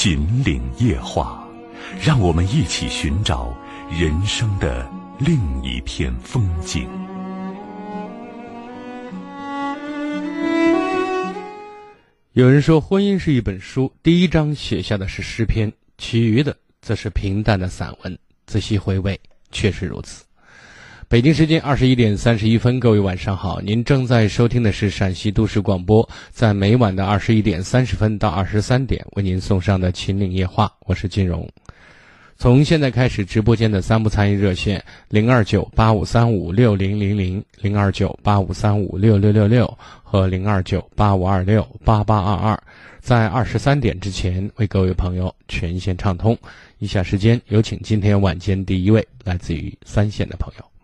秦岭夜话，让我们一起寻找人生的另一片风景。有人说，婚姻是一本书，第一章写下的是诗篇，其余的则是平淡的散文。仔细回味，确实如此。北京时间二十一点三十一分，各位晚上好，您正在收听的是陕西都市广播，在每晚的二十一点三十分到二十三点为您送上的《秦岭夜话》，我是金荣。从现在开始，直播间的三部参与热线零二九八五三五六零零零、零二九八五三五六六六六和零二九八五二六八八二二，在二十三点之前为各位朋友全线畅通。以下时间有请今天晚间第一位来自于三线的朋友。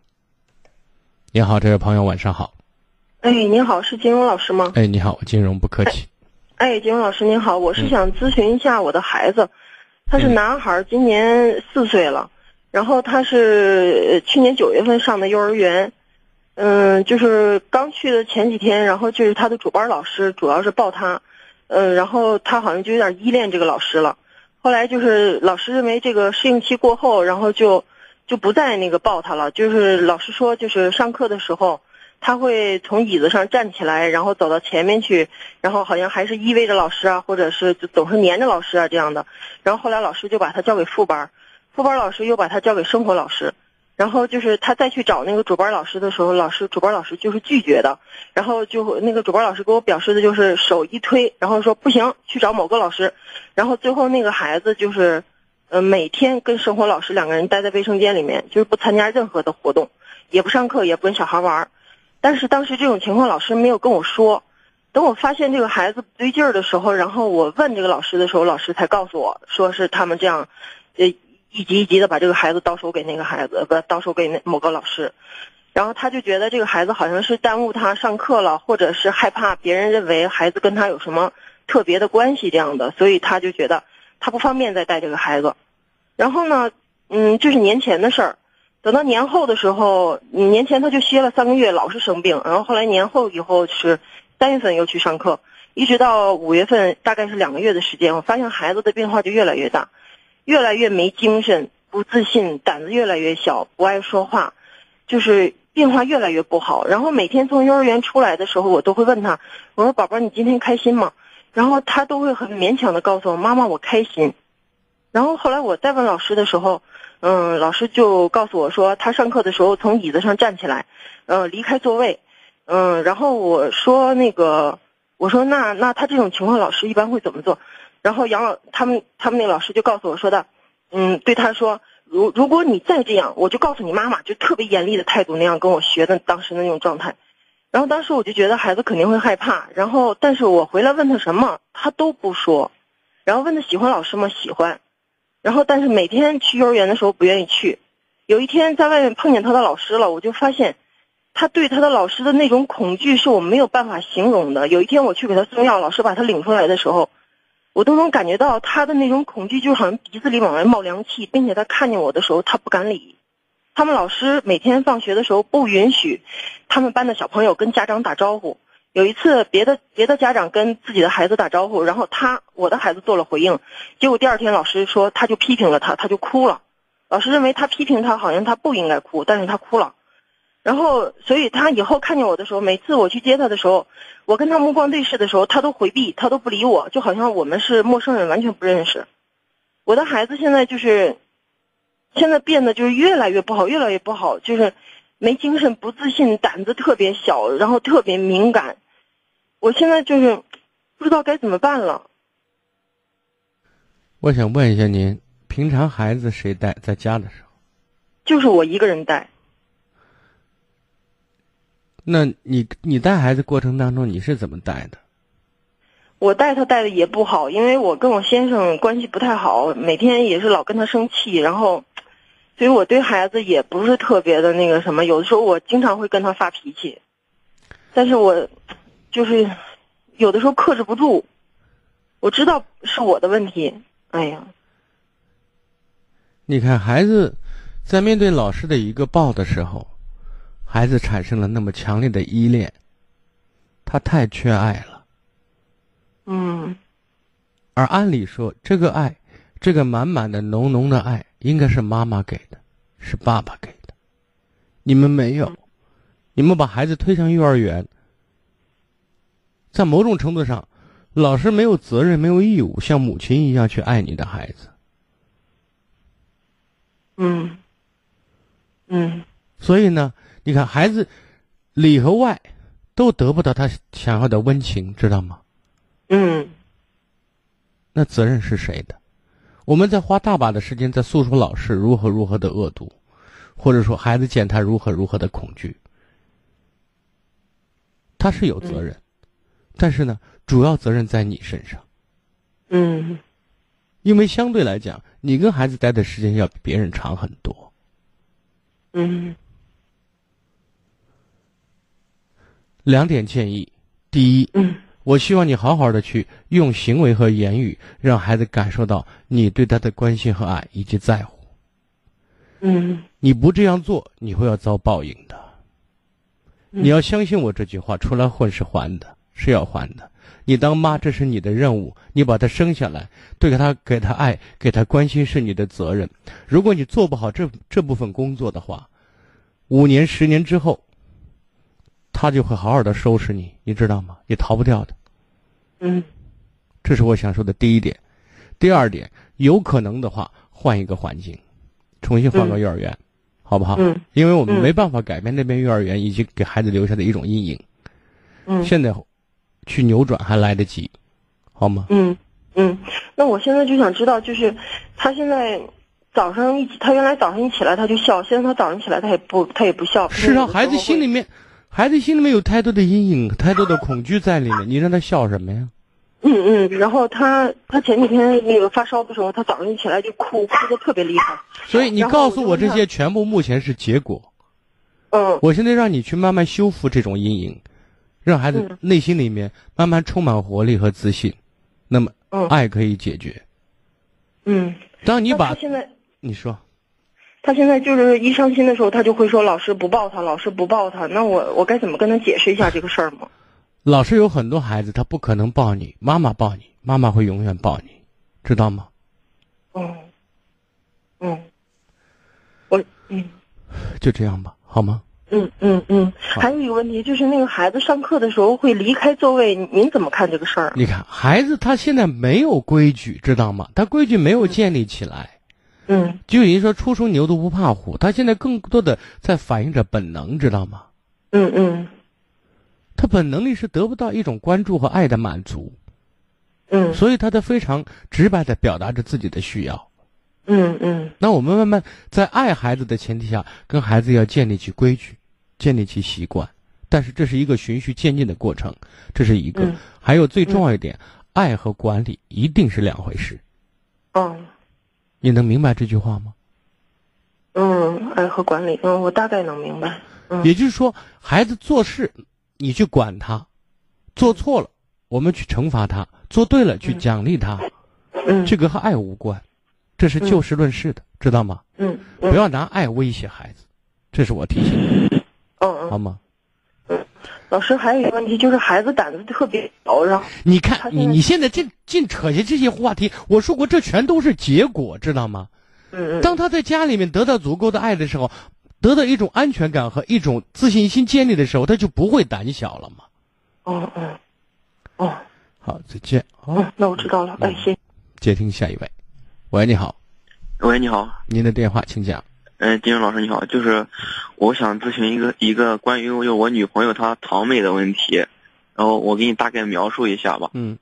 你好，这位朋友，晚上好。哎，您好，是金融老师吗？哎，你好，金融不客气。哎，金融老师您好，我是想咨询一下我的孩子，他是男孩，今年四岁了，然后他是去年九月份上的幼儿园，嗯，就是刚去的前几天，然后就是他的主班老师主要是抱他，嗯，然后他好像就有点依恋这个老师了，后来就是老师认为这个适应期过后，然后就。就不再那个抱他了，就是老师说，就是上课的时候，他会从椅子上站起来，然后走到前面去，然后好像还是依偎着老师啊，或者是总是黏着老师啊这样的。然后后来老师就把他交给副班，副班老师又把他交给生活老师，然后就是他再去找那个主班老师的时候，老师主班老师就是拒绝的，然后就那个主班老师给我表示的就是手一推，然后说不行，去找某个老师，然后最后那个孩子就是。呃，每天跟生活老师两个人待在卫生间里面，就是不参加任何的活动，也不上课，也不跟小孩玩。但是当时这种情况，老师没有跟我说。等我发现这个孩子不对劲儿的时候，然后我问这个老师的时候，老师才告诉我说是他们这样，呃，一级一级的把这个孩子到手给那个孩子，不到手给那某个老师。然后他就觉得这个孩子好像是耽误他上课了，或者是害怕别人认为孩子跟他有什么特别的关系这样的，所以他就觉得。他不方便再带这个孩子，然后呢，嗯，这是年前的事儿。等到年后的时候，年前他就歇了三个月，老是生病。然后后来年后以后是三月份又去上课，一直到五月份，大概是两个月的时间。我发现孩子的变化就越来越大，越来越没精神，不自信，胆子越来越小，不爱说话，就是变化越来越不好。然后每天从幼儿园出来的时候，我都会问他，我说：“宝宝，你今天开心吗？”然后他都会很勉强的告诉我妈妈我开心，然后后来我再问老师的时候，嗯，老师就告诉我说他上课的时候从椅子上站起来，呃，离开座位，嗯，然后我说那个我说那那他这种情况老师一般会怎么做？然后杨老他们他们那个老师就告诉我说的，嗯，对他说如如果你再这样，我就告诉你妈妈，就特别严厉的态度那样跟我学的当时那种状态。然后当时我就觉得孩子肯定会害怕，然后但是我回来问他什么，他都不说，然后问他喜欢老师吗？喜欢，然后但是每天去幼儿园的时候不愿意去。有一天在外面碰见他的老师了，我就发现，他对他的老师的那种恐惧是我没有办法形容的。有一天我去给他送药，老师把他领出来的时候，我都能感觉到他的那种恐惧，就好像鼻子里往外冒凉气，并且他看见我的时候，他不敢理。他们老师每天放学的时候不允许他们班的小朋友跟家长打招呼。有一次，别的别的家长跟自己的孩子打招呼，然后他我的孩子做了回应，结果第二天老师说他就批评了他，他就哭了。老师认为他批评他好像他不应该哭，但是他哭了。然后，所以他以后看见我的时候，每次我去接他的时候，我跟他目光对视的时候，他都回避，他都不理我，就好像我们是陌生人，完全不认识。我的孩子现在就是。现在变得就是越来越不好，越来越不好，就是没精神、不自信、胆子特别小，然后特别敏感。我现在就是不知道该怎么办了。我想问一下您，平常孩子谁带？在家的时候？就是我一个人带。那你你带孩子过程当中你是怎么带的？我带他带的也不好，因为我跟我先生关系不太好，每天也是老跟他生气，然后，所以我对孩子也不是特别的那个什么，有的时候我经常会跟他发脾气，但是我就是有的时候克制不住，我知道是我的问题，哎呀，你看孩子在面对老师的一个抱的时候，孩子产生了那么强烈的依恋，他太缺爱了。嗯，而按理说，这个爱，这个满满的浓浓的爱，应该是妈妈给的，是爸爸给的。你们没有，你们把孩子推向幼儿园，在某种程度上，老师没有责任，没有义务像母亲一样去爱你的孩子。嗯，嗯，所以呢，你看，孩子里和外都得不到他想要的温情，知道吗？嗯，那责任是谁的？我们在花大把的时间在诉说老师如何如何的恶毒，或者说孩子见他如何如何的恐惧，他是有责任，但是呢，主要责任在你身上。嗯，因为相对来讲，你跟孩子待的时间要比别人长很多。嗯，两点建议：第一，嗯。我希望你好好的去用行为和言语，让孩子感受到你对他的关心和爱以及在乎。嗯，你不这样做，你会要遭报应的。你要相信我这句话，出来混是还的，是要还的。你当妈，这是你的任务，你把他生下来，对他给他爱，给他关心是你的责任。如果你做不好这这部分工作的话，五年、十年之后。他就会好好的收拾你，你知道吗？也逃不掉的。嗯，这是我想说的第一点。第二点，有可能的话，换一个环境，重新换个幼儿园，好不好？嗯，因为我们没办法改变那边幼儿园以及给孩子留下的一种阴影。嗯，现在去扭转还来得及，好吗？嗯嗯，那我现在就想知道，就是他现在早上一，他原来早上一起来他就笑，现在他早上起来他也不他也不笑。是让，孩子心里面。孩子心里面有太多的阴影，太多的恐惧在里面，你让他笑什么呀？嗯嗯，然后他他前几天那个发烧的时候，他早上一起来就哭，哭的特别厉害。所以你告诉我这些全部目前是结果。嗯。我现在让你去慢慢修复这种阴影，让孩子内心里面慢慢充满活力和自信，那么爱可以解决。嗯。当你把现在你说。他现在就是一伤心的时候，他就会说老师不抱他，老师不抱他。那我我该怎么跟他解释一下这个事儿吗？老师有很多孩子，他不可能抱你，妈妈抱你，妈妈会永远抱你，知道吗？嗯，嗯，我嗯，就这样吧，好吗？嗯嗯嗯。还有一个问题就是那个孩子上课的时候会离开座位，您怎么看这个事儿？你看孩子他现在没有规矩，知道吗？他规矩没有建立起来。嗯，就有人说初生牛犊不怕虎，他现在更多的在反映着本能，知道吗？嗯嗯，他本能力是得不到一种关注和爱的满足，嗯，所以他在非常直白的表达着自己的需要，嗯嗯。那我们慢慢在爱孩子的前提下，跟孩子要建立起规矩，建立起习惯，但是这是一个循序渐进的过程，这是一个。还有最重要一点，爱和管理一定是两回事。哦。你能明白这句话吗？嗯，爱和管理，嗯，我大概能明白。嗯，也就是说，孩子做事，你去管他，做错了，我们去惩罚他；做对了，去奖励他。嗯，这个和爱无关，这是就事论事的，知道吗？嗯，不要拿爱威胁孩子，这是我提醒你。嗯嗯，好吗？老师还有一个问题，就是孩子胆子特别小，然后你看你你现在净净扯下这些话题，我说过这全都是结果，知道吗？嗯嗯。当他在家里面得到足够的爱的时候，得到一种安全感和一种自信心建立的时候，他就不会胆小了嘛。哦哦，哦，好，再见。嗯，那我知道了，哎，谢。接听下一位，喂，你好。喂，你好。您的电话，请讲。嗯，金老师你好，就是我想咨询一个一个关于我我女朋友她堂妹的问题，然后我给你大概描述一下吧。嗯，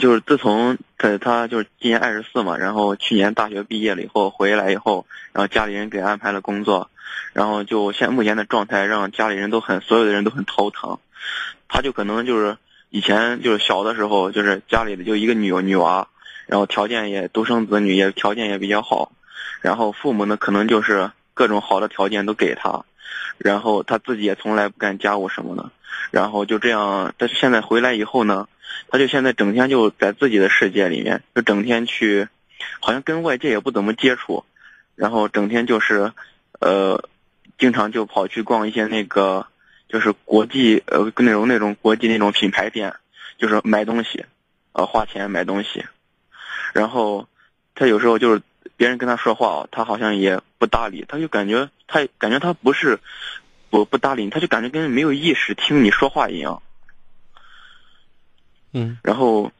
就是自从她她就是今年二十四嘛，然后去年大学毕业了以后回来以后，然后家里人给安排了工作，然后就现目前的状态让家里人都很所有的人都很头疼，她就可能就是以前就是小的时候，就是家里的就一个女女娃，然后条件也独生子女，也条件也比较好，然后父母呢可能就是各种好的条件都给他，然后他自己也从来不干家务什么的，然后就这样，他现在回来以后呢，他就现在整天就在自己的世界里面，就整天去，好像跟外界也不怎么接触，然后整天就是，呃，经常就跑去逛一些那个。就是国际呃那种那种国际那种品牌店，就是买东西，呃花钱买东西，然后他有时候就是别人跟他说话，他好像也不搭理，他就感觉他感觉他不是不不搭理你，他就感觉跟没有意识听你说话一样。嗯，然后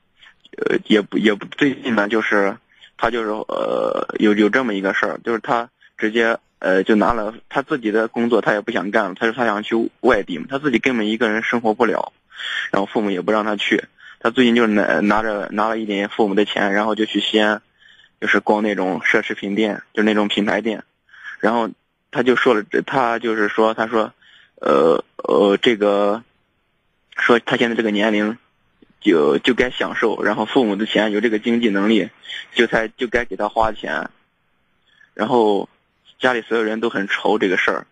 呃也不也不最近呢，就是他就是呃有有这么一个事儿，就是他直接。呃，就拿了他自己的工作，他也不想干了。他说他想去外地嘛，他自己根本一个人生活不了，然后父母也不让他去。他最近就拿拿着拿了一点父母的钱，然后就去西安，就是逛那种奢侈品店，就那种品牌店。然后他就说了，他就是说，他说，呃呃，这个说他现在这个年龄，就就该享受，然后父母的钱有这个经济能力，就才就该给他花钱，然后。家里所有人都很愁这个事儿，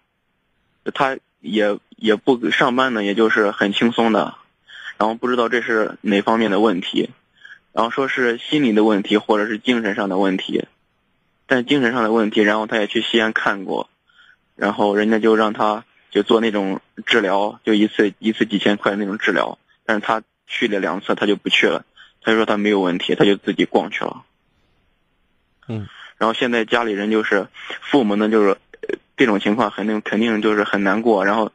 他也也不上班呢，也就是很轻松的，然后不知道这是哪方面的问题，然后说是心理的问题或者是精神上的问题，但精神上的问题，然后他也去西安看过，然后人家就让他就做那种治疗，就一次一次几千块那种治疗，但是他去了两次，他就不去了，他就说他没有问题，他就自己逛去了，嗯。然后现在家里人就是父母呢，就是这种情况肯定肯定就是很难过，然后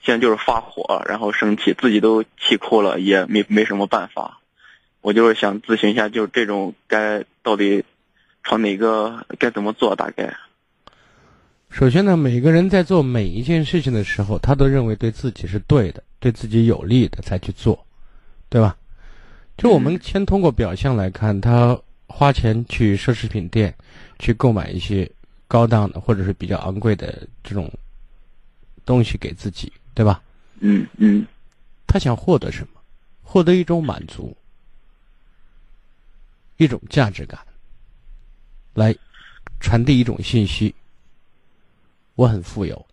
现在就是发火，然后生气，自己都气哭了，也没没什么办法。我就是想咨询一下，就是这种该到底朝哪个该怎么做？大概。首先呢，每个人在做每一件事情的时候，他都认为对自己是对的，对自己有利的才去做，对吧？就我们先通过表象来看，他花钱去奢侈品店。去购买一些高档的或者是比较昂贵的这种东西给自己，对吧？嗯嗯。他想获得什么？获得一种满足，一种价值感，来传递一种信息。我很富有，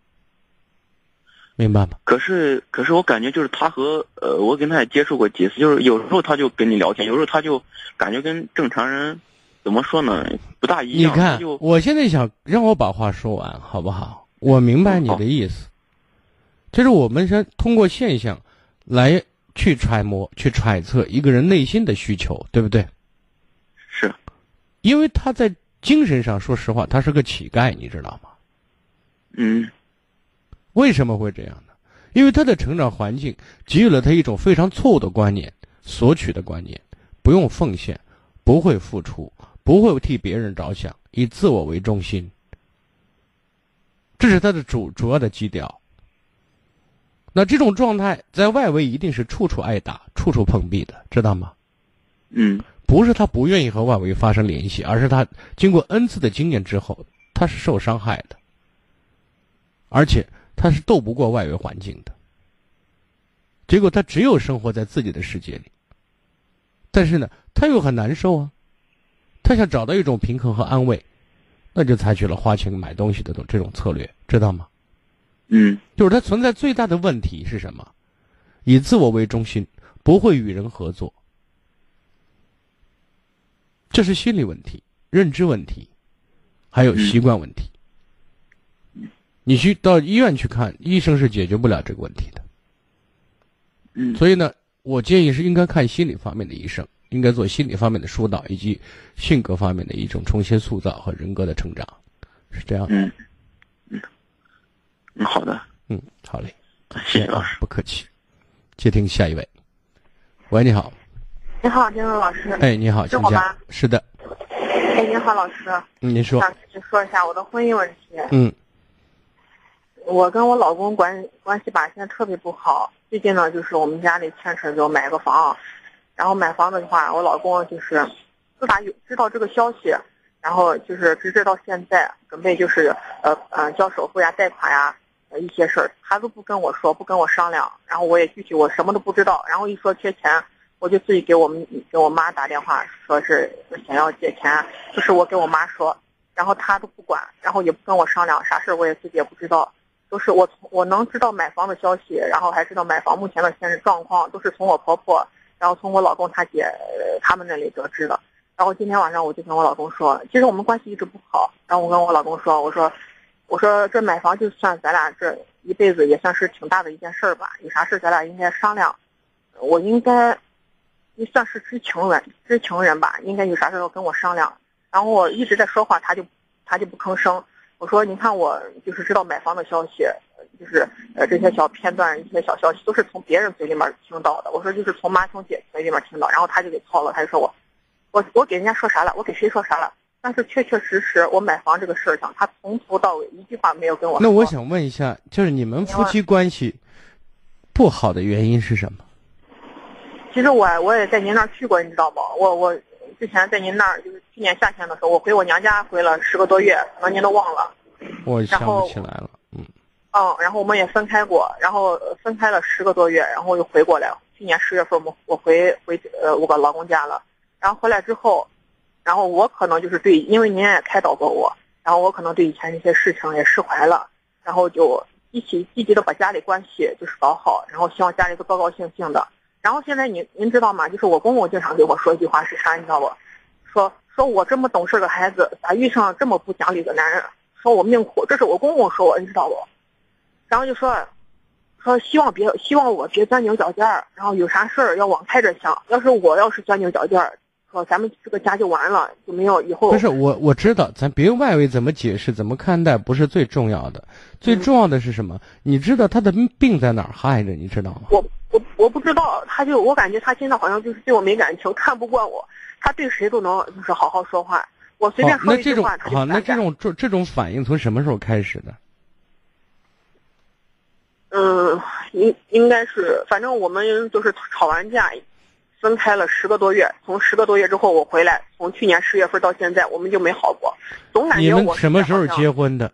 明白吗？可是，可是我感觉就是他和呃，我跟他也接触过几次，就是有时候他就跟你聊天，有时候他就感觉跟正常人。怎么说呢？不大一样。你看，我现在想让我把话说完，好不好？我明白你的意思，就是我们先通过现象来去揣摩、去揣测一个人内心的需求，对不对？是，因为他在精神上，说实话，他是个乞丐，你知道吗？嗯。为什么会这样呢？因为他的成长环境给予了他一种非常错误的观念，索取的观念，不用奉献，不会付出。不会替别人着想，以自我为中心，这是他的主主要的基调。那这种状态在外围一定是处处挨打、处处碰壁的，知道吗？嗯，不是他不愿意和外围发生联系，而是他经过 n 次的经验之后，他是受伤害的，而且他是斗不过外围环境的。结果他只有生活在自己的世界里，但是呢，他又很难受啊。他想找到一种平衡和安慰，那就采取了花钱买东西的这种策略，知道吗？嗯，就是他存在最大的问题是什么？以自我为中心，不会与人合作，这是心理问题、认知问题，还有习惯问题。你去到医院去看，医生是解决不了这个问题的。嗯，所以呢，我建议是应该看心理方面的医生。应该做心理方面的疏导，以及性格方面的一种重新塑造和人格的成长，是这样。嗯嗯嗯，好的，嗯，好嘞，谢谢老师，不客气。接听下一位，喂，你好。你好，金文老师。哎，你好，是我吗？是的。哎，你好，老师。嗯，您说。想去说一下我的婚姻问题。嗯。我跟我老公关关系吧，现在特别不好。最近呢，就是我们家里牵扯着买个房。然后买房子的话，我老公就是自打有知道这个消息，然后就是直至到现在，准备就是呃呃交首付呀、贷款呀，一些事儿，他都不跟我说，不跟我商量，然后我也具体我什么都不知道，然后一说缺钱，我就自己给我们给我妈打电话，说是想要借钱，就是我给我妈说，然后她都不管，然后也不跟我商量，啥事我也自己也不知道，都是我从我能知道买房的消息，然后还知道买房目前的现实状况，都是从我婆婆，然后从我老公他姐他们那里得知的。然后今天晚上我就跟我老公说，其实我们关系一直不好。然后我跟我老公说，我说，我说这买房就算咱俩这一辈子也算是挺大的一件事儿吧。有啥事咱俩应该商量。我应该，也算是知情人，知情人吧，应该有啥事要跟我商量。然后我一直在说话，他就他就不吭声。我说，你看我就是知道买房的消息，就是呃这些小片段、一些小消息都是从别人嘴里面听到的。我说就是从妈从姐嘴里面听到，然后他就给操了，他就说我。我我给人家说啥了？我给谁说啥了？但是确确实实，我买房这个事儿上，他从头到尾一句话没有跟我。那我想问一下，就是你们夫妻关系不好的原因是什么？其实我我也在您那儿去过，你知道吗？我我之前在您那儿，就是去年夏天的时候，我回我娘家回了十个多月，可能您都忘了。我想不起来了，嗯。嗯，然后我们也分开过，然后分开了十个多月，然后又回过来。去年十月份，我我回回呃我个老公家了。然后回来之后，然后我可能就是对，因为您也开导过我，然后我可能对以前那些事情也释怀了，然后就一起积极的把家里关系就是搞好，然后希望家里都高高兴兴的。然后现在您您知道吗？就是我公公经常给我说一句话是啥，你知道不？说说我这么懂事的孩子，咋遇上这么不讲理的男人？说我命苦，这是我公公说我，你知道不？然后就说，说希望别希望我别钻牛角尖儿，然后有啥事儿要往开着想。要是我要是钻牛角尖儿。哦，咱们这个家就完了，就没有以后。不是我，我知道，咱别外围怎么解释、怎么看待不是最重要的，最重要的是什么？你知道他的病在哪儿害着？你知道吗？我我我不知道，他就我感觉他现在好像就是对我没感情，看不惯我，他对谁都能就是好好说话，我随便说一句话他就好，那这种这这种反应从什么时候开始的？嗯，应应该是，反正我们就是吵完架。分开了十个多月，从十个多月之后我回来，从去年十月份到现在，我们就没好过，总感觉我你们什么时候结婚的？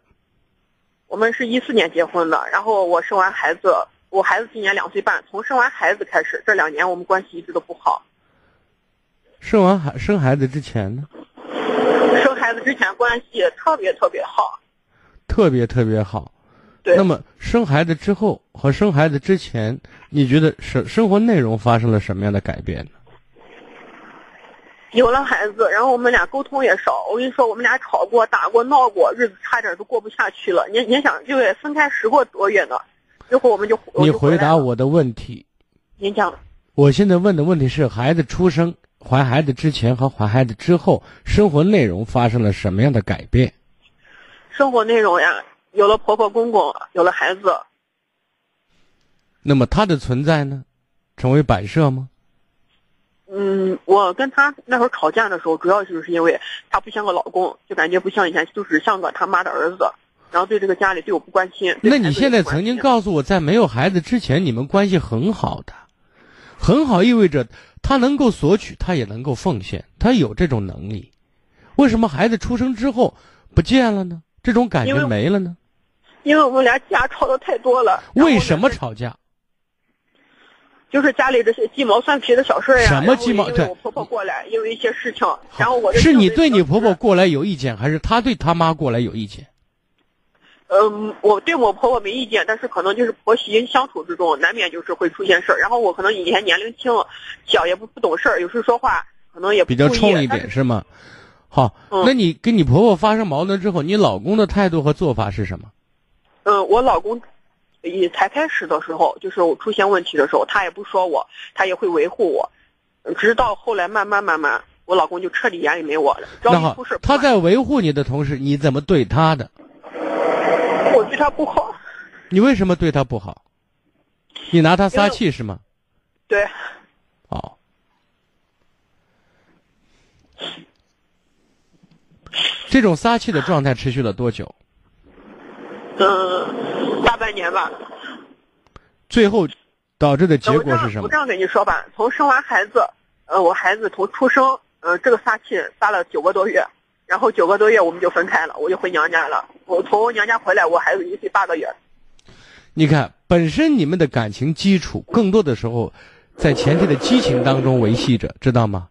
我们是一四年结婚的，然后我生完孩子，我孩子今年两岁半，从生完孩子开始，这两年我们关系一直都不好。生完孩生孩子之前呢？生孩子之前关系特别特别好，特别特别好。对。那么生孩子之后和生孩子之前。你觉得生生活内容发生了什么样的改变呢？有了孩子，然后我们俩沟通也少。我跟你说，我们俩吵过、打过、闹过，日子差点都过不下去了。你你想，就分开十个多月呢，之后我们就你回答我的问题。您讲。我现在问的问题是：孩子出生、怀孩子之前和怀孩子之后，生活内容发生了什么样的改变？生活内容呀，有了婆婆公公，有了孩子。那么他的存在呢，成为摆设吗？嗯，我跟他那会儿吵架的时候，主要就是因为他不像个老公，就感觉不像以前，就是像个他妈的儿子，然后对这个家里对我不关心。那你现在曾经告诉我在没有孩子之前，你们关系很好的，很好意味着他能够索取，他也能够奉献，他有这种能力。为什么孩子出生之后不见了呢？这种感觉没了呢？因为我们俩架吵的太多了。为什么吵架？就是家里这些鸡毛蒜皮的小事呀，什么鸡毛？对，我婆婆过来，因为一些事情，然后我是你对你婆婆过来有意见，还是她对她妈过来有意见？嗯，我对我婆婆没意见，但是可能就是婆媳相处之中，难免就是会出现事儿。然后我可能以前年龄轻，小也不不懂事儿，有时说话可能也比较冲一点，是吗？好，那你跟你婆婆发生矛盾之后，你老公的态度和做法是什么？嗯，我老公。也才开始的时候，就是我出现问题的时候，他也不说我，他也会维护我，直到后来慢慢慢慢，我老公就彻底眼里没我了。那好，他在维护你的同时，你怎么对他的？我对他不好。你为什么对他不好？你拿他撒气是吗？对。哦。这种撒气的状态持续了多久？嗯。大半年吧，最后导致的结果是什么？我这样跟你说吧，从生完孩子，呃，我孩子从出生，呃，这个撒气撒了九个多月，然后九个多月我们就分开了，我就回娘家了。我从娘家回来，我孩子一岁八个月。你看，本身你们的感情基础，更多的时候，在前期的激情当中维系着，知道吗？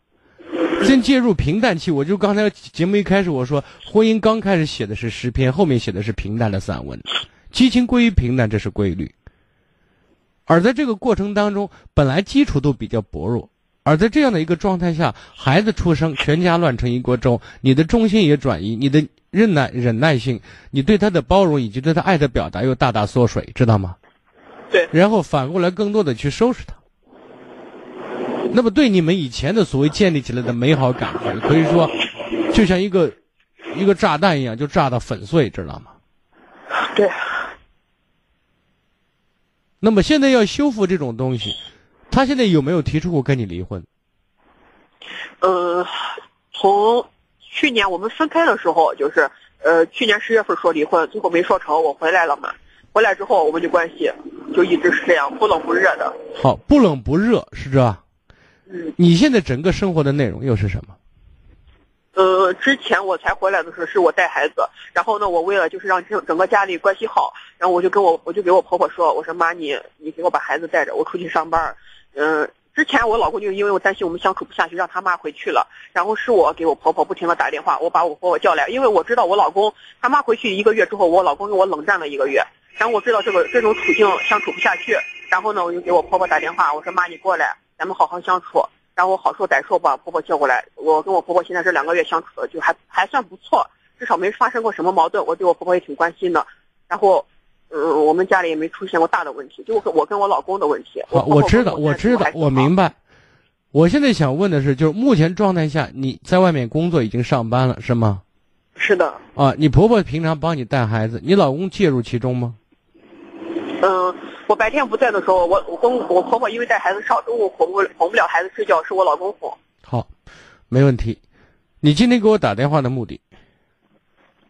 先介入平淡期，我就刚才节目一开始我说，婚姻刚开始写的是诗篇，后面写的是平淡的散文，激情归于平淡，这是规律。而在这个过程当中，本来基础都比较薄弱，而在这样的一个状态下，孩子出生，全家乱成一锅粥，你的重心也转移，你的忍耐忍耐性，你对他的包容以及对他爱的表达又大大缩水，知道吗？对。然后反过来更多的去收拾他。那么，对你们以前的所谓建立起来的美好感觉，可以说，就像一个一个炸弹一样，就炸到粉碎，知道吗？对。那么现在要修复这种东西，他现在有没有提出过跟你离婚？呃，从去年我们分开的时候，就是呃，去年十月份说离婚，最后没说成，我回来了嘛。回来之后，我们的关系就一直是这样，不冷不热的。好，不冷不热是这。嗯，你现在整个生活的内容又是什么？呃，之前我才回来的时候是我带孩子，然后呢，我为了就是让整整个家里关系好，然后我就跟我我就给我婆婆说，我说妈你你给我把孩子带着，我出去上班。嗯，之前我老公就因为我担心我们相处不下去，让他妈回去了，然后是我给我婆婆不停的打电话，我把我婆婆叫来，因为我知道我老公他妈回去一个月之后，我老公跟我冷战了一个月，然后我知道这个这种处境相处不下去，然后呢，我就给我婆婆打电话，我说妈你过来。咱们好好相处，然后好说歹说把婆婆叫过来。我跟我婆婆现在这两个月相处的就还还算不错，至少没发生过什么矛盾。我对我婆婆也挺关心的。然后，嗯，我们家里也没出现过大的问题，就我跟我老公的问题。我，我知道，我知道，我明白。我现在想问的是，就是目前状态下，你在外面工作已经上班了，是吗？是的。啊，你婆婆平常帮你带孩子，你老公介入其中吗？嗯。我白天不在的时候，我我公我婆婆因为带孩子上，中午哄不哄不了孩子睡觉，是我老公哄。好，没问题。你今天给我打电话的目的？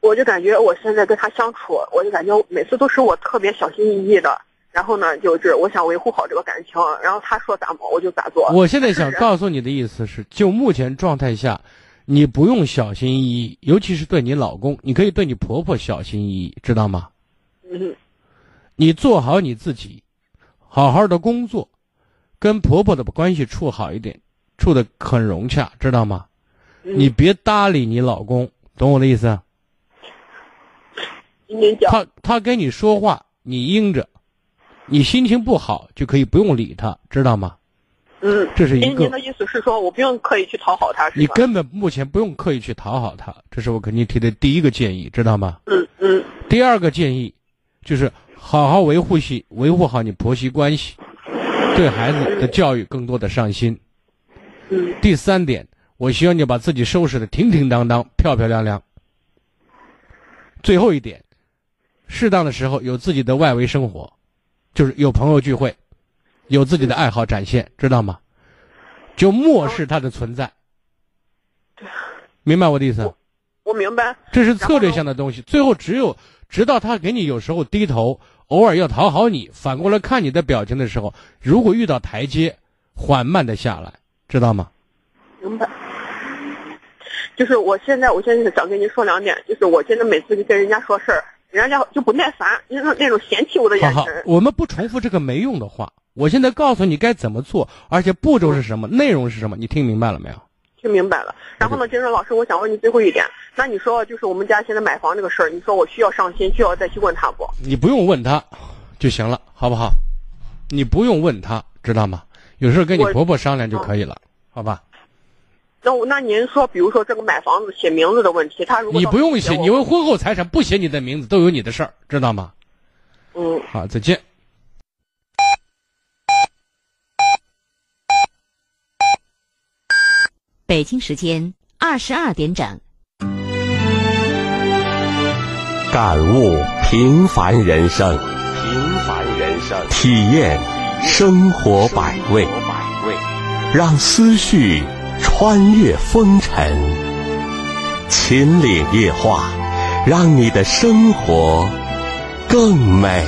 我就感觉我现在跟他相处，我就感觉每次都是我特别小心翼翼的。然后呢，就是我想维护好这个感情，然后他说咋么我就咋做。我现在想告诉你的意思是，就目前状态下，你不用小心翼翼，尤其是对你老公，你可以对你婆婆小心翼翼，知道吗？嗯。你做好你自己，好好的工作，跟婆婆的关系处好一点，处的很融洽，知道吗？你别搭理你老公，懂我的意思？他他跟你说话，你应着，你心情不好就可以不用理他，知道吗？嗯，这是一个。您的意思是说我不用刻意去讨好他，你根本目前不用刻意去讨好他，这是我给你提的第一个建议，知道吗？嗯嗯。第二个建议就是。好好维护系维护好你婆媳关系，对孩子的教育更多的上心。第三点，我希望你把自己收拾的挺挺当当、漂漂亮亮。最后一点，适当的时候有自己的外围生活，就是有朋友聚会，有自己的爱好展现，知道吗？就漠视他的存在。明白我的意思？我明白。这是策略性的东西，最后只有。直到他给你有时候低头，偶尔要讨好你，反过来看你的表情的时候，如果遇到台阶，缓慢的下来，知道吗？明白。就是我现在，我现在想跟您说两点，就是我现在每次跟人家说事儿，人家就不耐烦，那种那种嫌弃我的眼神。好，我们不重复这个没用的话。我现在告诉你该怎么做，而且步骤是什么，内容是什么，你听明白了没有？听明白了。然后呢，金生老师，我想问你最后一点。那你说，就是我们家现在买房这个事儿，你说我需要上心，需要再去问他不？你不用问他，就行了，好不好？你不用问他，知道吗？有时候跟你婆婆商量就可以了，好吧？那我那您说，比如说这个买房子写名字的问题，他如果你不用写，你为婚后财产不写你的名字都有你的事儿，知道吗？嗯。好，再见。北京时间二十二点整。感悟平凡人生，平凡人生，体验生活百味，让思绪穿越风尘，秦岭夜话，让你的生活更美。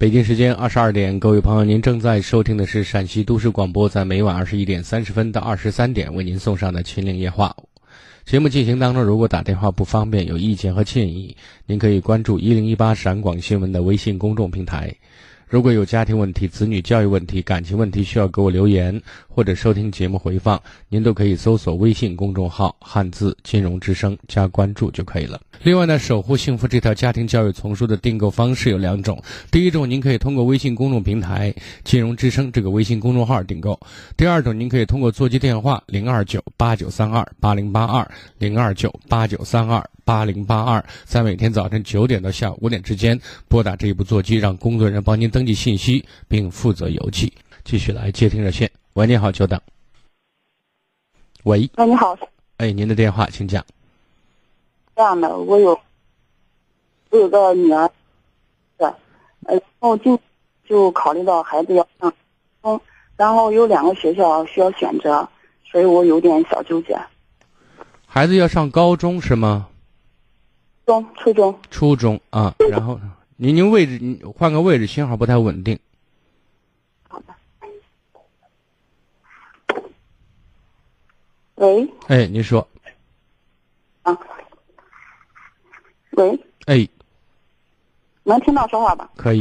北京时间二十二点，各位朋友，您正在收听的是陕西都市广播，在每晚二十一点三十分到二十三点为您送上的《秦岭夜话》。节目进行当中，如果打电话不方便，有意见和建议，您可以关注一零一八陕广新闻的微信公众平台。如果有家庭问题、子女教育问题、感情问题需要给我留言，或者收听节目回放，您都可以搜索微信公众号“汉字金融之声”加关注就可以了。另外呢，守护幸福这套家庭教育丛书的订购方式有两种：第一种，您可以通过微信公众平台“金融之声”这个微信公众号订购；第二种，您可以通过座机电话零二九八九三二八零八二零二九八九三二。八零八二，在每天早晨九点到下午五点之间拨打这一部座机，让工作人员帮您登记信息，并负责邮寄。继续来接听热线，喂，你好，久等。喂，喂，你好，哎，您的电话，请讲。这样的，我有，我有个女儿，对，呃，然后就就考虑到孩子要上，中，然后有两个学校需要选择，所以我有点小纠结。孩子要上高中是吗？中初中，初中啊，然后您您位置，您换个位置，信号不太稳定。好的。喂。哎，您说。啊。喂。哎。能听到说话吧？可以。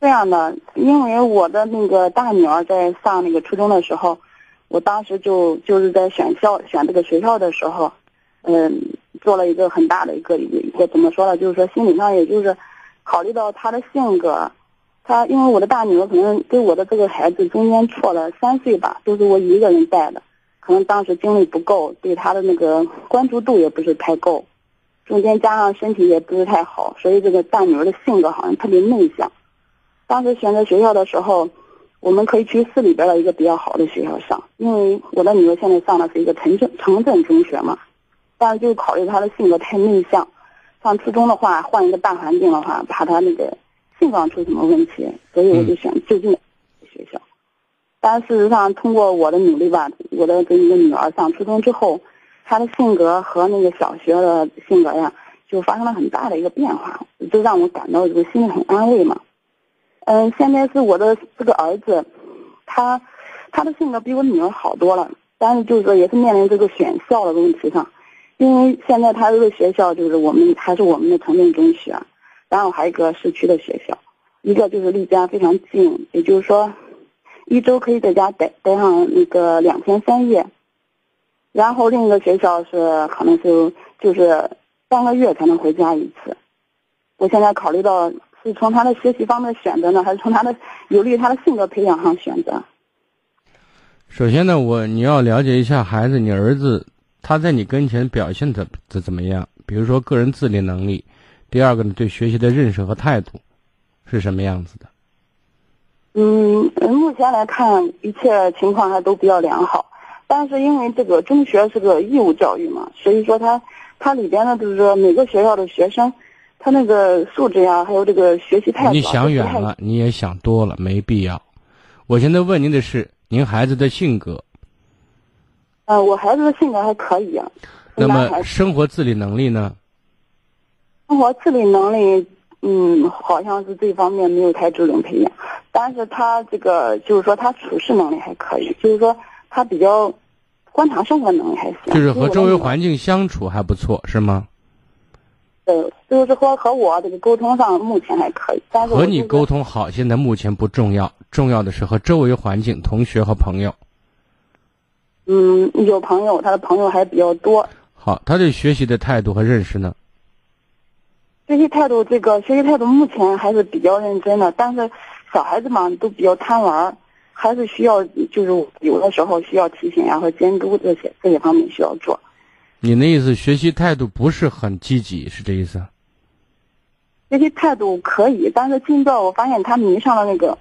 这样的，因为我的那个大女儿在上那个初中的时候，我当时就就是在选校选这个学校的时候，嗯。做了一个很大的一个一个一个怎么说呢？就是说心理上，也就是考虑到他的性格，他因为我的大女儿可能跟我的这个孩子中间错了三岁吧，都是我一个人带的，可能当时精力不够，对他的那个关注度也不是太够，中间加上身体也不是太好，所以这个大女儿的性格好像特别内向。当时选择学校的时候，我们可以去市里边的一个比较好的学校上，因为我的女儿现在上的是一个城镇城镇中学嘛。但是就考虑他的性格太内向，上初中的话换一个大环境的话，怕他那个性格出什么问题，所以我就选就近学校。但事实上，通过我的努力吧，我的这一个女儿上初中之后，她的性格和那个小学的性格呀，就发生了很大的一个变化，就让我感到这个心里很安慰嘛。嗯，现在是我的这个儿子，他他的性格比我女儿好多了，但是就是说也是面临这个选校的问题上。因为现在他这个学校就是我们还是我们的城镇中学，然后还有一个市区的学校，一个就是离家非常近，也就是说，一周可以在家待待上那个两天三夜，然后另一个学校是可能是就是半个月才能回家一次。我现在考虑到是从他的学习方面选择呢，还是从他的有利于他的性格培养上选择？首先呢，我你要了解一下孩子，你儿子。他在你跟前表现的怎怎么样？比如说个人自理能力，第二个呢，对学习的认识和态度是什么样子的？嗯，目前来看，一切情况还都比较良好。但是因为这个中学是个义务教育嘛，所以说他他里边呢，就是说每个学校的学生，他那个素质呀，还有这个学习态度，你想远了，你也想多了，没必要。我现在问您的是，您孩子的性格。嗯，我孩子的性格还可以。啊那么生活自理能力呢？生活自理能力，嗯，好像是这方面没有太注重培养。但是他这个就是说，他处事能力还可以，就是说他比较观察生活能力还行。就是和周围环境相处还不错，是吗？呃，就是说和我这个沟通上目前还可以。但是和你沟通好，现在目前不重要，重要的是和周围环境、同学和朋友。嗯，有朋友，他的朋友还比较多。好，他对学习的态度和认识呢？学习态度，这个学习态度目前还是比较认真的，但是小孩子嘛都比较贪玩，还是需要就是有的时候需要提醒呀和监督这些这些方面需要做。你的意思，学习态度不是很积极，是这意思？学习态度可以，但是近段我发现他迷上了那个。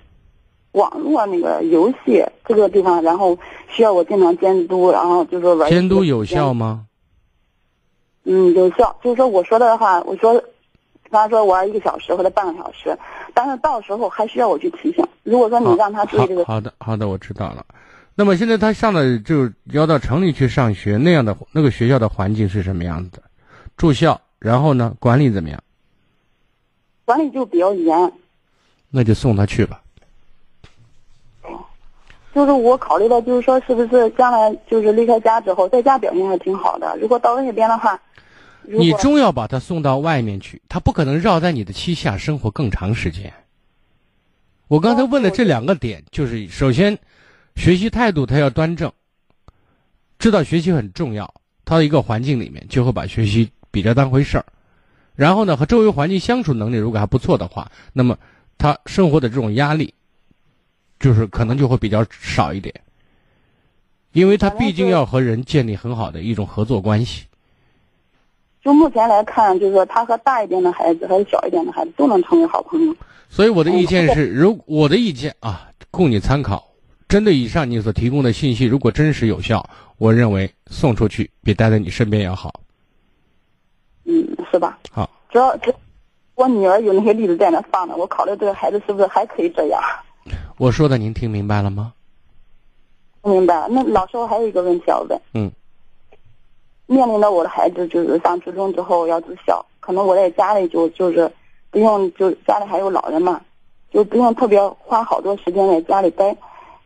网络那个游戏这个地方，然后需要我经常监督，然后就说玩。监督有效吗？嗯，有效。就是说我说的话，我说，比方说玩一个小时或者半个小时，但是到时候还需要我去提醒。如果说你让他对这个，好的，好的，我知道了。那么现在他上的就要到城里去上学，那样的那个学校的环境是什么样子的？住校，然后呢，管理怎么样？管理就比较严。那就送他去吧。就是我考虑到，就是说是不是将来就是离开家之后，在家表现还挺好的，如果到外边的话，你终要把他送到外面去，他不可能绕在你的膝下生活更长时间。我刚才问的这两个点，就是首先，学习态度他要端正，知道学习很重要，他的一个环境里面就会把学习比较当回事儿。然后呢，和周围环境相处能力如果还不错的话，那么他生活的这种压力，就是可能就会比较少一点，因为他毕竟要和人建立很好的一种合作关系。就目前来看，就是说他和大一点的孩子还是小一点的孩子都能成为好朋友。所以我的意见是，如我的意见啊，供你参考。针对以上你所提供的信息，如果真实有效，我认为送出去比待在你身边要好。嗯，是吧？好，主要这我女儿有那些例子在那放着，我考虑这个孩子是不是还可以这样。我说的您听明白了吗？不明白了。那老师，我还有一个问题要问。嗯。面临着我的孩子就是上初中之后要住校，可能我在家里就就是不用，就家里还有老人嘛，就不用特别花好多时间在家里待，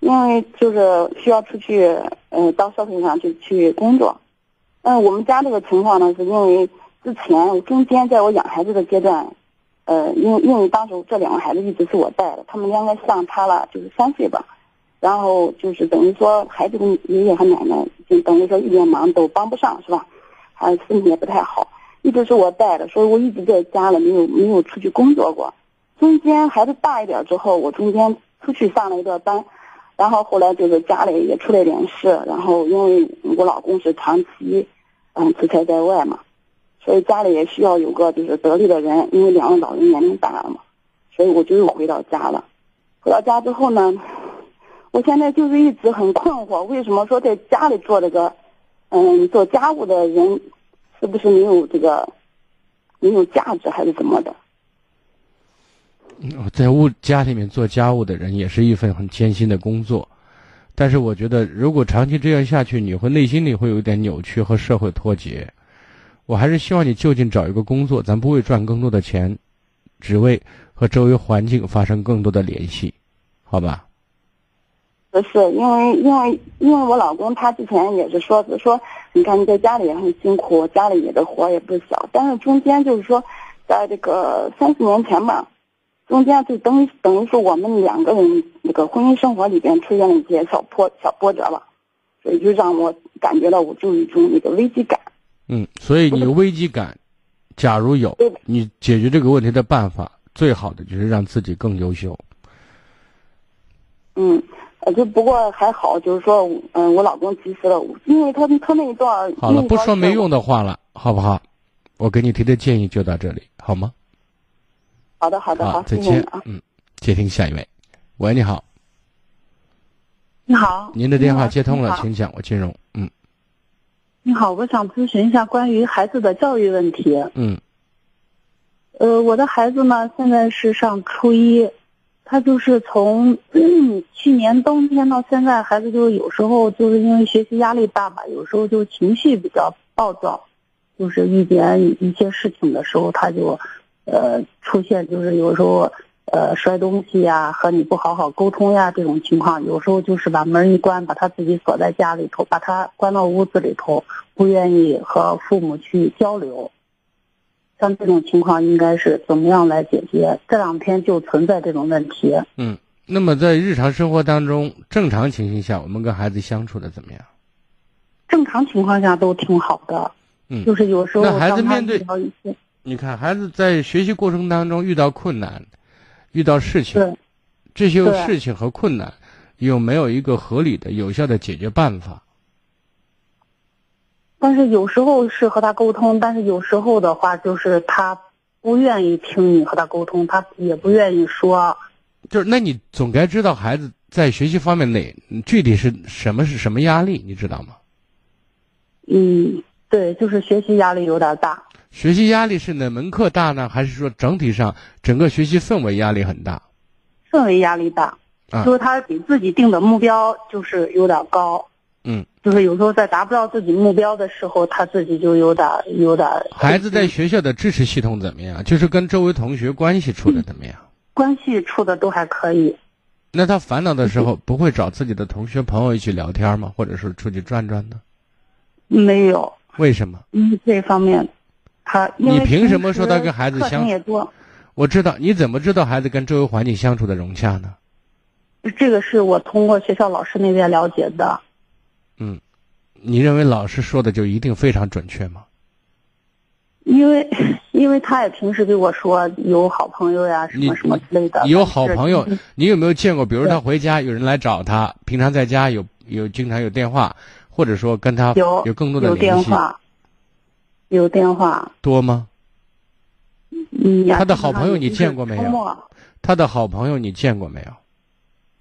因为就是需要出去，呃，到社会上去去工作。嗯，我们家这个情况呢，是因为之前中间在我养孩子的阶段，呃，因为因为当时这两个孩子一直是我带的，他们两个相差了就是三岁吧。然后就是等于说，孩子的爷爷和奶奶就等于说一点忙都帮不上，是吧？还身体也不太好，一直是我带的，所以我一直在家里，没有没有出去工作过。中间孩子大一点之后，我中间出去上了一段班，然后后来就是家里也出了点事，然后因为我老公是长期嗯出差在外嘛，所以家里也需要有个就是得力的人，因为两位老人年龄大了嘛，所以我就又回到家了。回到家之后呢？我现在就是一直很困惑，为什么说在家里做这个，嗯，做家务的人，是不是没有这个，没有价值，还是怎么的？在屋家里面做家务的人也是一份很艰辛的工作，但是我觉得如果长期这样下去，你会内心里会有一点扭曲和社会脱节。我还是希望你就近找一个工作，咱不会赚更多的钱，只为和周围环境发生更多的联系，好吧？不是因为因为因为我老公他之前也是说说，你看你在家里也很辛苦，家里也的活也不小，但是中间就是说，在这个三四年前吧，中间就等于等于说我们两个人那个婚姻生活里边出现了一些小波小波折了，所以就让我感觉到我就一种那个危机感。嗯，所以你危机感，假如有，你解决这个问题的办法，最好的就是让自己更优秀。嗯。呃，就不过还好，就是说，嗯，我老公及时了，因为他他那一段好了，不说没用的话了，好不好？我给你提的建议就到这里，好吗？好的，好的，好，再见啊。嗯，接听下一位，喂，你好。你好。您的电话接通了，请讲，我金融。嗯。你好，我想咨询一下关于孩子的教育问题。嗯。呃，我的孩子呢，现在是上初一。他就是从 去年冬天到现在，孩子就有时候就是因为学习压力大吧，有时候就情绪比较暴躁，就是遇见一些事情的时候，他就，呃，出现就是有时候呃摔东西呀，和你不好好沟通呀这种情况，有时候就是把门一关，把他自己锁在家里头，把他关到屋子里头，不愿意和父母去交流。像这种情况应该是怎么样来解决？这两天就存在这种问题。嗯，那么在日常生活当中，正常情形下，我们跟孩子相处的怎么样？正常情况下都挺好的。嗯，就是有时候孩子面对你看，孩子在学习过程当中遇到困难、遇到事情，这些事情和困难有没有一个合理的、有效的解决办法？但是有时候是和他沟通，但是有时候的话就是他不愿意听你和他沟通，他也不愿意说。就是那你总该知道孩子在学习方面哪具体是什么是什么压力，你知道吗？嗯，对，就是学习压力有点大。学习压力是哪门课大呢？还是说整体上整个学习氛围压力很大？氛围压力大，就是他给自己定的目标就是有点高。嗯，就是有时候在达不到自己目标的时候，他自己就有点有点。孩子在学校的支持系统怎么样？就是跟周围同学关系处的怎么样？关系处的都还可以。那他烦恼的时候，不会找自己的同学朋友一起聊天吗？或者是出去转转呢？没有，为什么？嗯，这方面，他你凭什么说他跟孩子相处？我知道，你怎么知道孩子跟周围环境相处的融洽呢？这个是我通过学校老师那边了解的。嗯，你认为老师说的就一定非常准确吗？因为，因为他也平时给我说有好朋友呀，什么什么之类的。有好朋友，你有没有见过？比如他回家有人来找他，平常在家有有经常有电话，或者说跟他有有更多的有联系，电话，有电话。多吗？嗯，他的好朋友你见过没有他的好朋友你见过没有？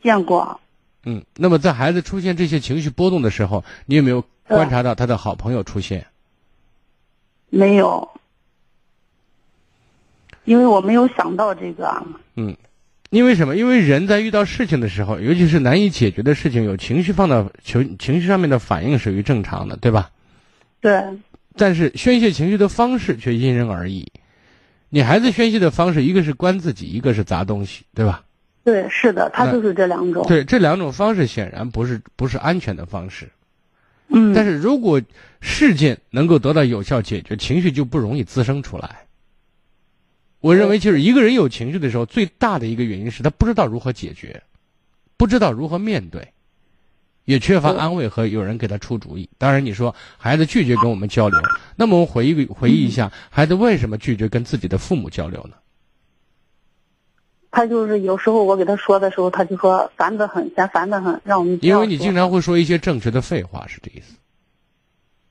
见过，嗯，那么在孩子出现这些情绪波动的时候，你有没有观察到他的好朋友出现？没有，因为我没有想到这个。嗯，因为什么？因为人在遇到事情的时候，尤其是难以解决的事情，有情绪放到情情绪上面的反应属于正常的，对吧？对，但是宣泄情绪的方式却因人而异。你孩子宣泄的方式，一个是关自己，一个是砸东西，对吧？对，是的，他就是这两种。，对，这两种方式显然不是不是安全的方式。嗯，但是如果事件能够得到有效解决，情绪就不容易滋生出来。我认为，就是一个人有情绪的时候，最大的一个原因是他不知道如何解决，不知道如何面对，也缺乏安慰和有人给他出主意。当然，你说孩子拒绝跟我们交流，那么我们回忆回忆一下，孩子为什么拒绝跟自己的父母交流呢？他就是有时候我给他说的时候，他就说烦得很，嫌烦得很，让我们因为你经常会说一些正确的废话，是这意思。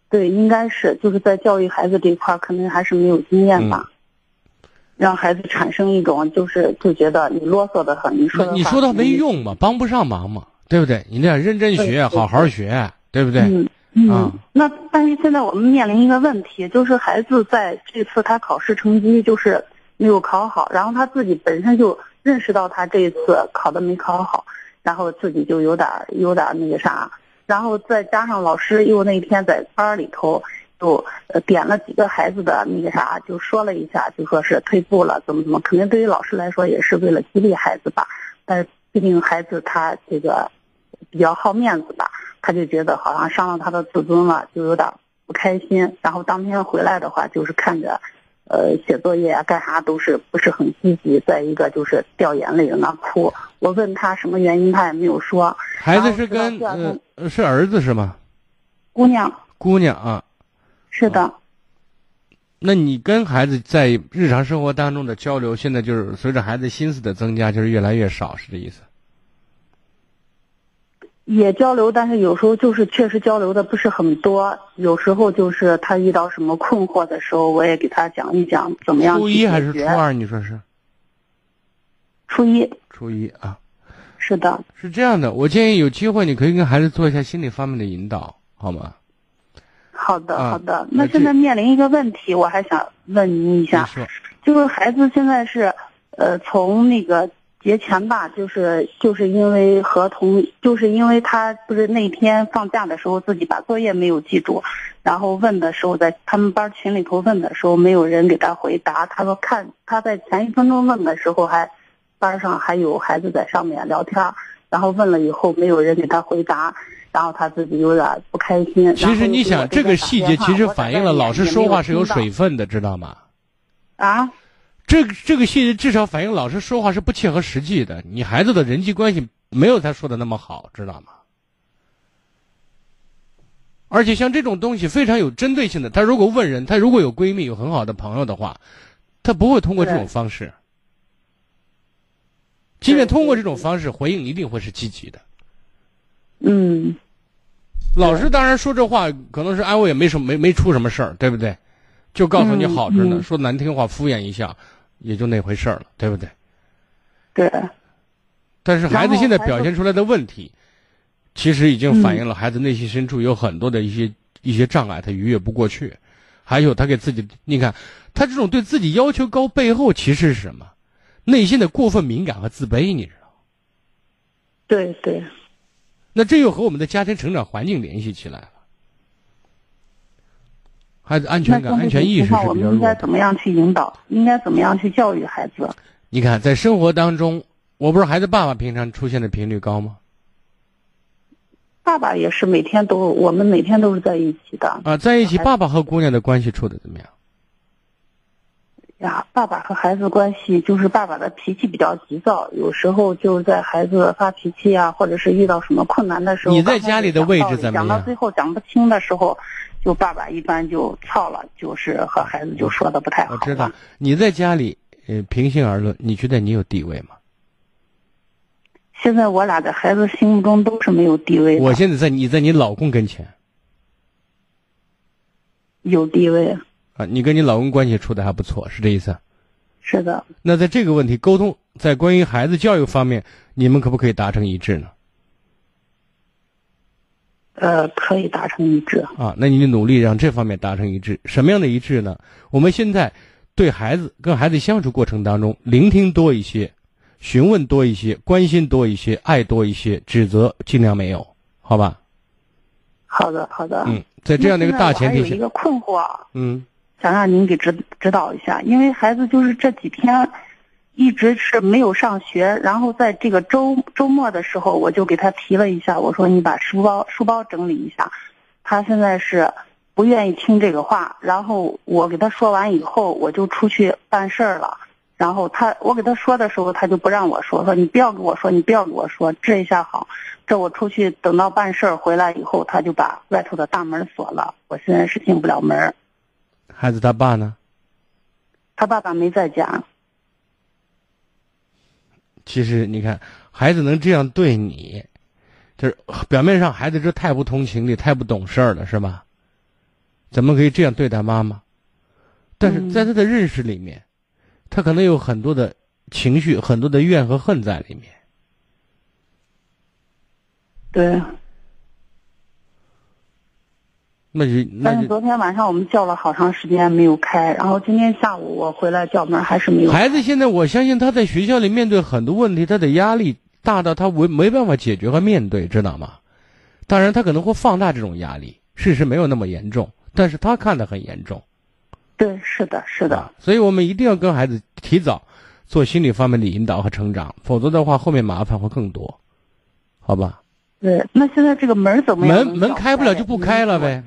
对，应该是就是在教育孩子这一块儿，可能还是没有经验吧，嗯。让孩子产生一种就是就觉得你啰嗦的很，你说的你说的没嗯用嘛，帮不上忙嘛，对不对？你得认真学，好好学，对不对？嗯嗯，啊那但是现在我们面临一个问题，就是孩子在这次他考试成绩就是没有考好，然后他自己本身就认识到他这一次考的没考好，然后自己就有点有点那个啥，然后再加上老师又那天在班里头就呃点了几个孩子的那个啥，就说了一下，就说是退步了，怎么怎么，肯定对于老师来说也是为了激励孩子吧，但是毕竟孩子他这个比较好面子吧。他就觉得好像伤了他的自尊了，就有点不开心。然后当天回来的话，就是看着，呃，写作业啊，干啥都是不是很积极。再一个就是掉眼泪，在那哭。我问他什么原因，他也没有说。孩子是跟然后直到第二呃天呃是儿子是吗？姑娘姑娘啊，是的，那你跟孩子在日常生活当中的交流，现在就是随着孩子心思的增加，就是越来越少，是这意思？也交流，但是有时候就是确实交流的不是很多。有时候就是他遇到什么困惑的时候，我也给他讲一讲怎么样初一还是初二？你说是？初一，初一啊，是的，是这样的。我建议有机会你可以跟孩子做一下心理方面的引导，好吗？好的，啊好的。那现在面临一个问题，我还想问您一下，就是孩子现在是，呃，从那个节前吧，就是就是因为合同，就是因为他不是那天放假的时候自己把作业没有记住，然后问的时候在他们班群里头问的时候，没有人给他回答。他说看他在前一分钟问的时候还，班上还有孩子在上面聊天，然后问了以后没有人给他回答。然后他自己有点不开心。其实你想，这个细节其实反映了老师说话是有水分的，知道吗？啊，这个这个细节至少反映老师说话是不切合实际的。你孩子的人际关系没有他说的那么好，知道吗？而且像这种东西非常有针对性的，他如果问人，他如果有闺蜜有很好的朋友的话，他不会通过这种方式。即便通过这种方式回应，一定会是积极的。嗯，老师当然说这话可能是安慰，也没什么没没出什么事儿，对不对？就告诉你好着呢，嗯嗯说难听话敷衍一下，也就那回事儿了，对不对？对，但是孩子现在表现出来的问题，其实已经反映了孩子内心深处有很多的一些一些障碍，他逾越不过去。还有他给自己，你看他这种对自己要求高背后其实是什么？内心的过分敏感和自卑，你知道？对对，那这又和我们的家庭成长环境联系起来了。孩子安全感、安全意识情况我们应是比较弱的。该怎么样去引导？应该怎么样去教育孩子？你看，在生活当中，我不是孩子爸爸平常出现的频率高吗？爸爸也是每天都，我们每天都是在一起的。啊，在一起，爸爸和姑娘的关系处的怎么样？呀，爸爸和孩子关系就是爸爸的脾气比较急躁，有时候就在孩子发脾气啊，或者是遇到什么困难的时候，你在家里的位置怎么样？讲到最后讲不清的时候，就爸爸一般就操了，就是和孩子就说的不太好。我知道你在家里，呃，平心而论，你觉得你有地位吗？现在我俩在孩子心目中都是没有地位。我现在在你在你老公跟前有地位啊，你跟你老公关系处的还不错，是这意思？是的。那在这个问题沟通，在关于孩子教育方面，你们可不可以达成一致呢？呃，可以达成一致啊。那你努力让这方面达成一致，什么样的一致呢？我们现在对孩子跟孩子相处过程当中，聆听多一些。询问多一些，关心多一些，爱多一些，指责尽量没有，好吧？好的，好的。嗯，在这样的一个大前提下，有一个困惑，嗯，想让您给指指导一下，因为孩子就是这几天一直是没有上学，然后在这个周周末的时候，我就给他提了一下，我说你把书包书包整理一下，他现在是不愿意听这个话，然后我给他说完以后，我就出去办事儿了。然后他，我给他说的时候，他就不让我说，说你不要跟我说，你不要跟我说，这一下好，这我出去等到办事儿回来以后，他就把外头的大门锁了，我现在是进不了门。孩子他爸呢？他爸爸没在家。其实你看，孩子能这样对你，就是表面上孩子这太不通情理，太不懂事儿了，是吧？怎么可以这样对待妈妈？但是在他的认识里面。他可能有很多的情绪，很多的怨和恨在里面。对。那就但是昨天晚上我们叫了好长时间没有开，然后今天下午我回来叫门还是没有。孩子现在，我相信他在学校里面对很多问题，他的压力大到他没没办法解决和面对，知道吗？当然，他可能会放大这种压力，事实没有那么严重，但是他看得很严重。对，是的，是的，所以我们一定要跟孩子提早做心理方面的引导和成长，否则的话，后面麻烦会更多，好吧？对，那现在这个门怎么样？门门开不了就不开了呗。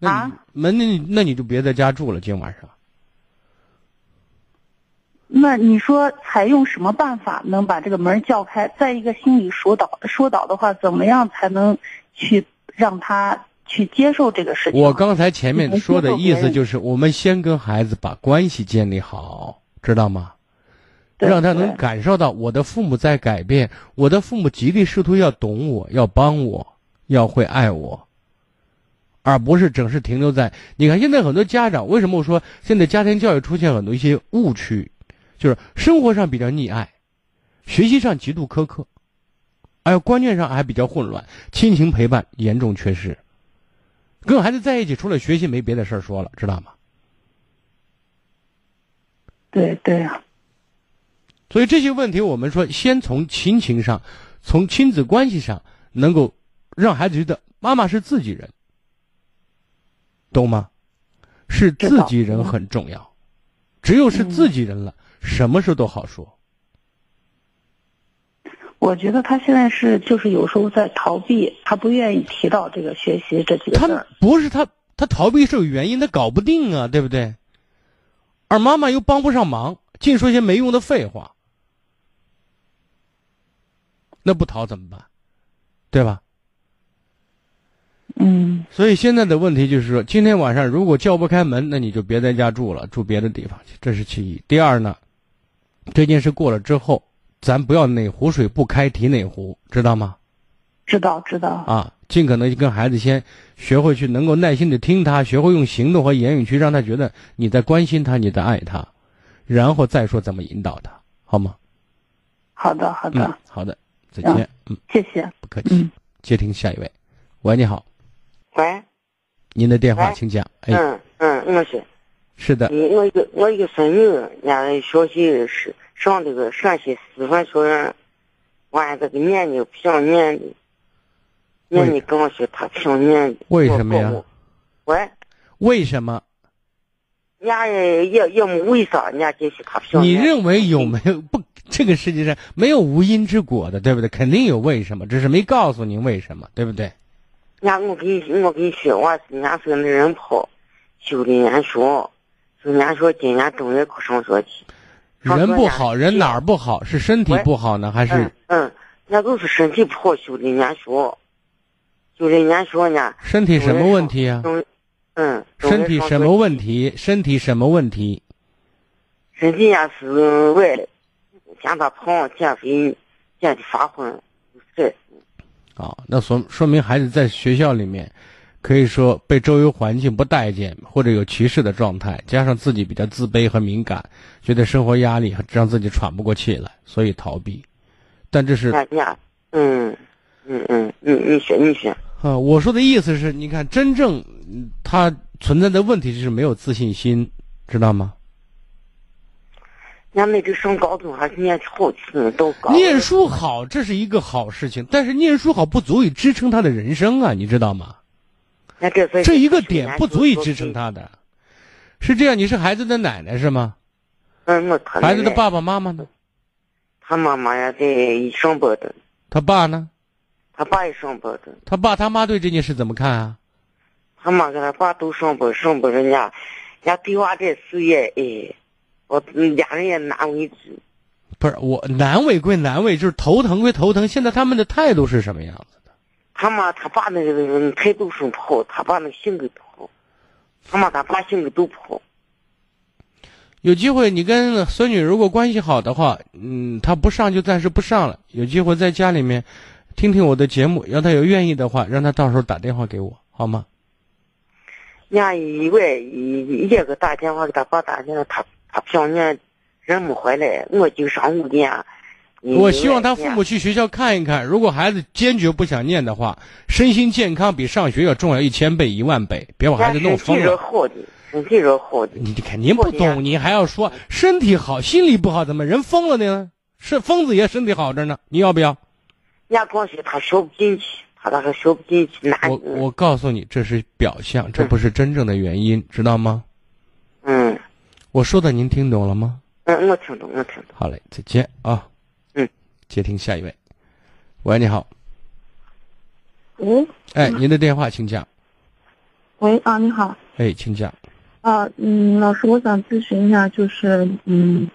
啊？门那那你就别在家住了，今晚上。那你说采用什么办法能把这个门叫开？再一个心理疏导疏导的话，怎么样才能去让他？去接受这个事情。我刚才前面说的意思就是，我们先跟孩子把关系建立好，知道吗？让他能感受到我的父母在改变，我的父母极力试图要懂我，要帮我，要会爱我，而不是整是停留在。你看现在很多家长为什么我说现在家庭教育出现很多一些误区，就是生活上比较溺爱，学习上极度苛刻，还有观念上还比较混乱，亲情陪伴严重缺失。跟孩子在一起，除了学习没别的事儿说了，知道吗？对对呀。所以这些问题，我们说先从亲情上，从亲子关系上，能够让孩子觉得妈妈是自己人，懂吗？是自己人很重要，只有是自己人了，什么事都好说。我觉得他现在是就是有时候在逃避，他不愿意提到这个学习这几个字。他不是他，他逃避是有原因，他搞不定啊，对不对？而妈妈又帮不上忙，净说些没用的废话，那不逃怎么办？对吧？嗯。所以现在的问题就是说，今天晚上如果叫不开门，那你就别在家住了，住别的地方去，这是其一。第二呢，这件事过了之后。咱不要哪壶水不开提哪壶，知道吗？知道，知道。啊，尽可能跟孩子先学会去，能够耐心的听他，学会用行动和言语去让他觉得你在关心他，你在爱他，然后再说怎么引导他，好吗？好的，好的，好的，再见。嗯，谢谢，不客气。接听下一位，喂，你好。喂。您的电话，请讲。哎嗯嗯，我是。是的。我一个我一个孙女，家学习是。上这个陕西师范学院，完这个年龄比较年的，念的跟我说他挺年的。为什么呀？喂？为什么？家也也也没为啥，人家就是他不想你认为有没有不？这个世界上没有无因之果的，对不对？肯定有为什么，只是没告诉您为什么，对不对？人家我跟你我跟你说，我是人家是那人跑，修的年书，就人家说今年正月考上学去。人不好，人哪儿不好？是身体不好呢，还是嗯嗯，人家都是身体不好修的年书，修的年书呢。身体什么问题啊？正嗯，身体什么问题？身体什么问题？身体也是歪的，见他胖减肥，减的发昏，这啊，那说说明孩子在学校里面，可以说被周围环境不待见或者有歧视的状态，加上自己比较自卑和敏感，觉得生活压力让自己喘不过气来，所以逃避。但这是人家嗯嗯嗯，你你说你说，啊，我说的意思是，你看，真正嗯他存在的问题就是没有自信心，知道吗？那高中还是念都高。念书好，这是一个好事情，但是念书好不足以支撑他的人生啊，你知道吗？那这这一个点不足以支撑。他的，是这样。你是孩子的奶奶是吗？嗯，我他孩子的爸爸妈妈呢？他妈妈呀在上班的，他爸呢？他爸也上班的，他爸他妈对这件事怎么看啊？他妈跟他爸都上班，上班人家，人家对娃这事业，哎，我俩人也难为之。不是我难为归难为，就是头疼归头疼。现在他们的态度是什么样子的？他妈他爸那个人态度是不好，他爸那个性格不好，他妈他爸性格都不好。有机会你跟孙女如果关系好的话，嗯，她不上就暂时不上了。有机会在家里面听听我的节目，要他有愿意的话，让他到时候打电话给我，好吗？人家以为一一个打电话给他爸打电话，他他不想念，人没回来，我就上五点。我希望他父母去学校看一看，如果孩子坚决不想念的话，身心健康比上学要重要一千倍、一万倍，别把孩子弄疯身体。好的，身体是好的。你肯定不懂，你还要说身体好，心理不好，怎么人疯了呢？是疯子也身体好着呢，你要不要？人家光说他学不进去，他那个学不进去难。我我告诉你，这是表象，这不是真正的原因，知道吗？嗯我说的您听懂了吗？嗯，我听懂，我听懂。好嘞，再见啊。嗯，接听下一位。喂，你好，喂哎，您的电话请讲。喂啊，你好哎，请讲。啊，嗯，老师，我想咨询一下，就是嗯，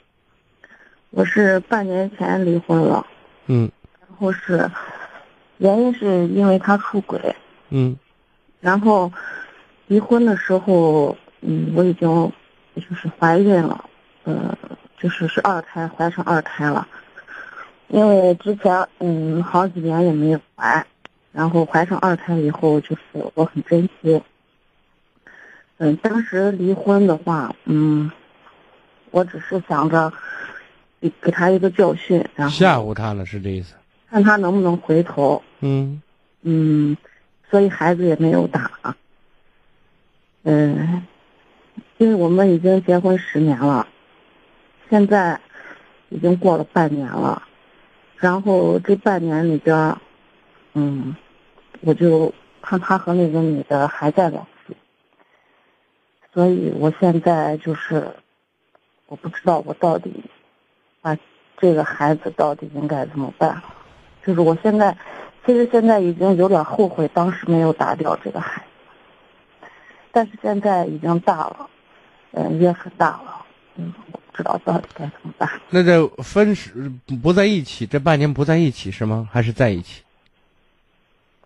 我是半年前离婚了，嗯然后是原因是因为他出轨，嗯然后离婚的时候，嗯，我已经就是怀孕了，呃，就是是二胎，怀上二胎了。因为之前嗯好几年也没有怀，然后怀上二胎以后，就是我很珍惜。嗯，当时离婚的话，嗯，我只是想着给给他一个教训，然后吓唬他了，是这意思？看他能不能回头。嗯嗯，所以孩子也没有打。嗯，因为我们已经结婚十年了，现在已经过了半年了，然后这半年里边儿，嗯，我就看他和那个女的还在联系，所以我现在就是我不知道我到底把这个孩子到底应该怎么办，就是我现在。其实现在已经有点后悔当时没有打掉这个孩子，但是现在已经大了，嗯，也很大了，嗯，我不知道到底该怎么办。那这分时不在一起，这半年不在一起是吗？还是在一起？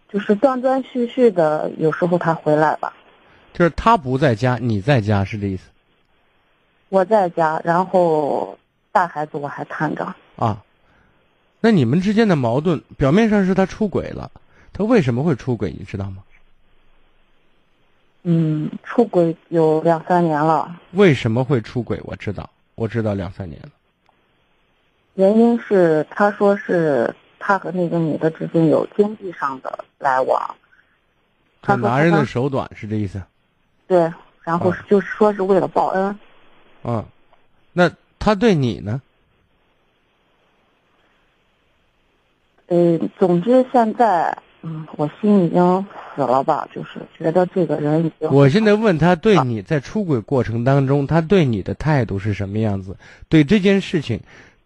就是断断续续的，有时候他回来吧，就是他不在家，你在家，是这意思我在家，然后大孩子我还看着。啊？那你们之间的矛盾，表面上是他出轨了，他为什么会出轨？你知道吗？嗯，出轨有两三年了，为什么会出轨？我知道，我知道两三年了。原因是他说是他和那个女的之间有经济上的来往，他他说拿人的手短，是这意思？对，然后啊就是说是为了报恩。啊，那他对你呢？嗯，总之现在，嗯，我心已经死了吧，就是觉得这个人已经。我现在问他对你在出轨过程当中，他对你的态度是什么样子？对这件事情，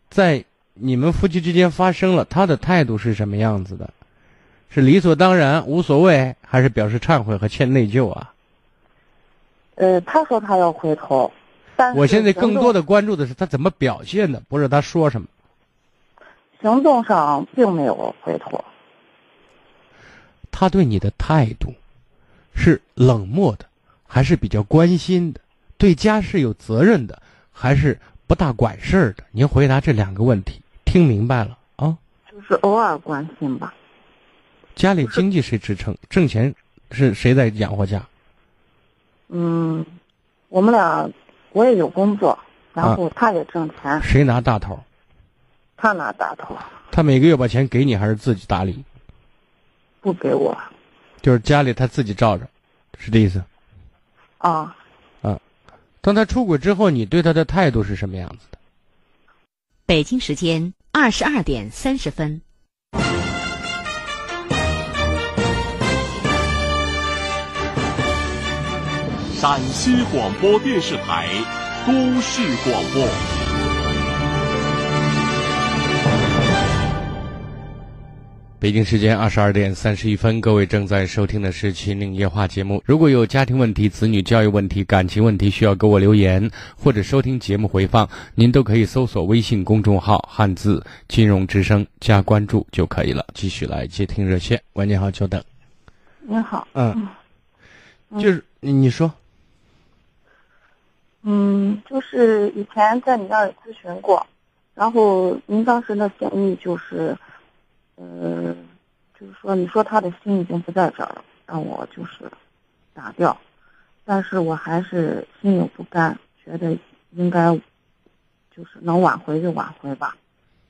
在你们夫妻之间发生了，他的态度是什么样子的？是理所当然、无所谓，还是表示忏悔和欠内疚啊？呃，他说他要回头，但我现在更多的的关注的是他怎么表现的，不是他说什么。行动上并没有回头。他对你的态度是冷漠的，还是比较关心的？对家是有责任的，还是不大管事儿的？您回答这两个问题，听明白了啊？就是偶尔关心吧。家里经济谁支撑？挣钱是谁在养活家？嗯，我们俩我也有工作，然后他也挣钱，谁拿大头？他哪打头，他每个月把钱给你，还是自己打理？不给我就是家里他自己照着，是这意思？啊。当他出轨之后，你对他的态度是什么样子的？北京时间二十二点三十分。陕西广播电视台都市广播。北京时间二十二点三十一分，各位正在收听的是《秦岭夜话》节目。如果有家庭问题、子女教育问题、感情问题需要给我留言，或者收听节目回放，您都可以搜索微信公众号“汉字金融之声”加关注就可以了。继续来接听热线，喂，你好，久等。你好，嗯，就是你你说，嗯，就是以前在你那儿咨询过，然后您当时的建议就是，呃，就是说你说他的心已经不在这儿了，让我就是打掉，但是我还是心有不甘，觉得应该就是能挽回就挽回吧，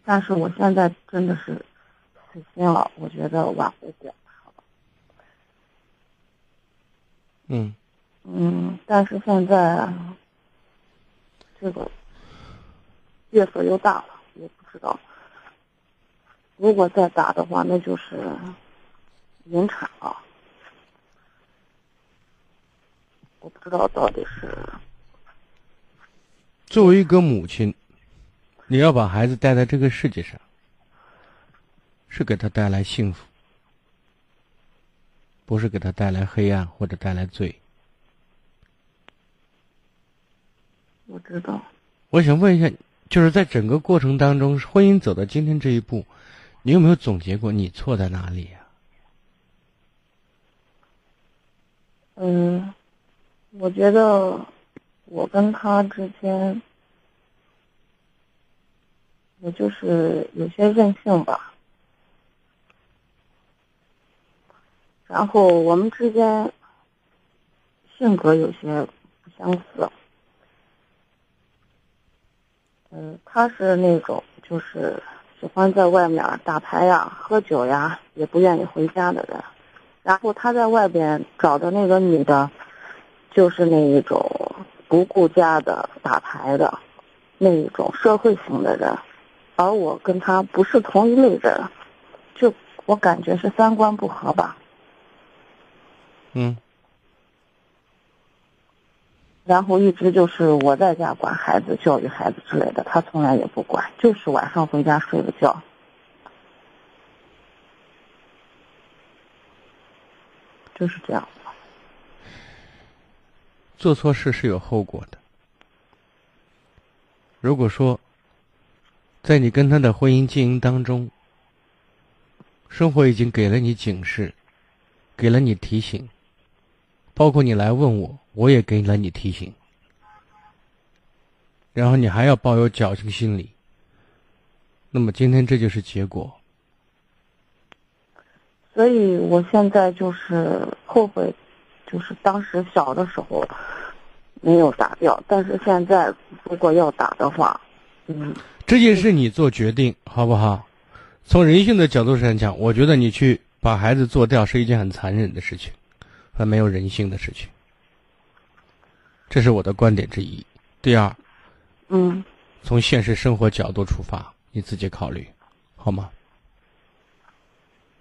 但是我现在真的是死心了，我觉得挽回不了他了。嗯，嗯，但是现在这个月份又大了，也不知道。如果再打的话，那就是引产了。我不知道到底是作为一个母亲，你要把孩子带在这个世界上，是给他带来幸福，不是给他带来黑暗或者带来罪。我知道，我想问一下，就是在整个过程当中，婚姻走到今天这一步，你有没有总结过你错在哪里呀、嗯，我觉得我跟他之间，我就是有些任性吧。然后我们之间性格有些不相似。嗯，他是那种就是喜欢在外面打牌呀、喝酒呀，也不愿意回家的人。然后他在外边找的那个女的，就是那一种不顾家的打牌的，那一种社会型的人，而我跟他不是同一类人，就我感觉是三观不合吧。嗯然后一直就是我在家管孩子、教育孩子之类的，他从来也不管，就是晚上回家睡个觉。就是这样。做错事是有后果的。如果说，在你跟他的婚姻经营当中，生活已经给了你警示，给了你提醒，包括你来问我，我也给了你提醒，然后你还要抱有侥幸心理，那么今天这就是结果。所以我现在就是后悔，就是当时小的时候没有打掉，但是现在如果要打的话，嗯，这件事你做决定好不好？从人性的角度上讲，我觉得你去把孩子做掉是一件很残忍的事情，很没有人性的事情。这是我的观点之一。第二，嗯，从现实生活角度出发，你自己考虑，好吗？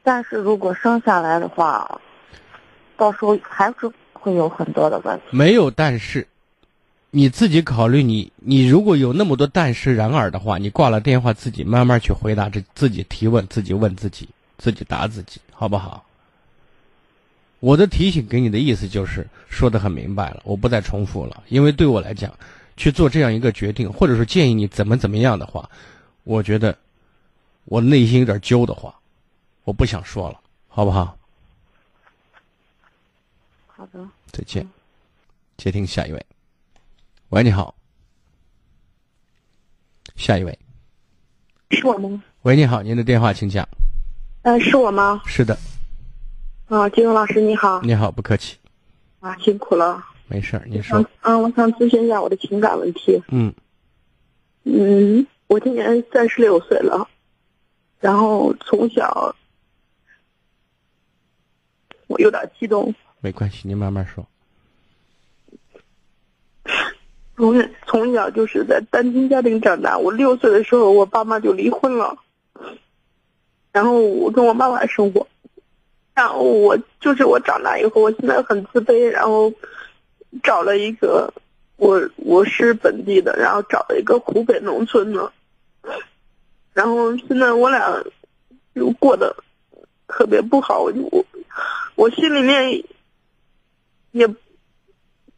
但是如果生下来的话，到时候还是会有很多的问题。没有但是，你自己考虑你，你如果有那么多但是然而的话，你挂了电话自己慢慢去回答，这自己提问，自己问自己，自己答自己，好不好？我的提醒给你的意思就是说的很明白了，我不再重复了，因为对我来讲，去做这样一个决定，或者说建议你怎么怎么样的话，我觉得我内心有点揪的话，我不想说了，好不好？好的，再见。接听下一位。喂，你好。下一位。是我吗？喂，你好，您的电话请讲。呃，是我吗？是的。啊，金融老师你好。你好，不客气。啊，辛苦了。没事儿，您说。嗯，我想咨询一下我的情感问题。嗯。嗯，我今年三十六岁了，然后从小，我有点激动。没关系，您慢慢说。从从小就是在单亲家庭长大，我六岁的时候，我爸妈就离婚了，然后我跟我妈妈生活，然后我就是我长大以后，我现在很自卑，然后找了一个我我是本地的，然后找了一个湖北农村的，然后现在我俩就过得特别不好，我就我我心里面。也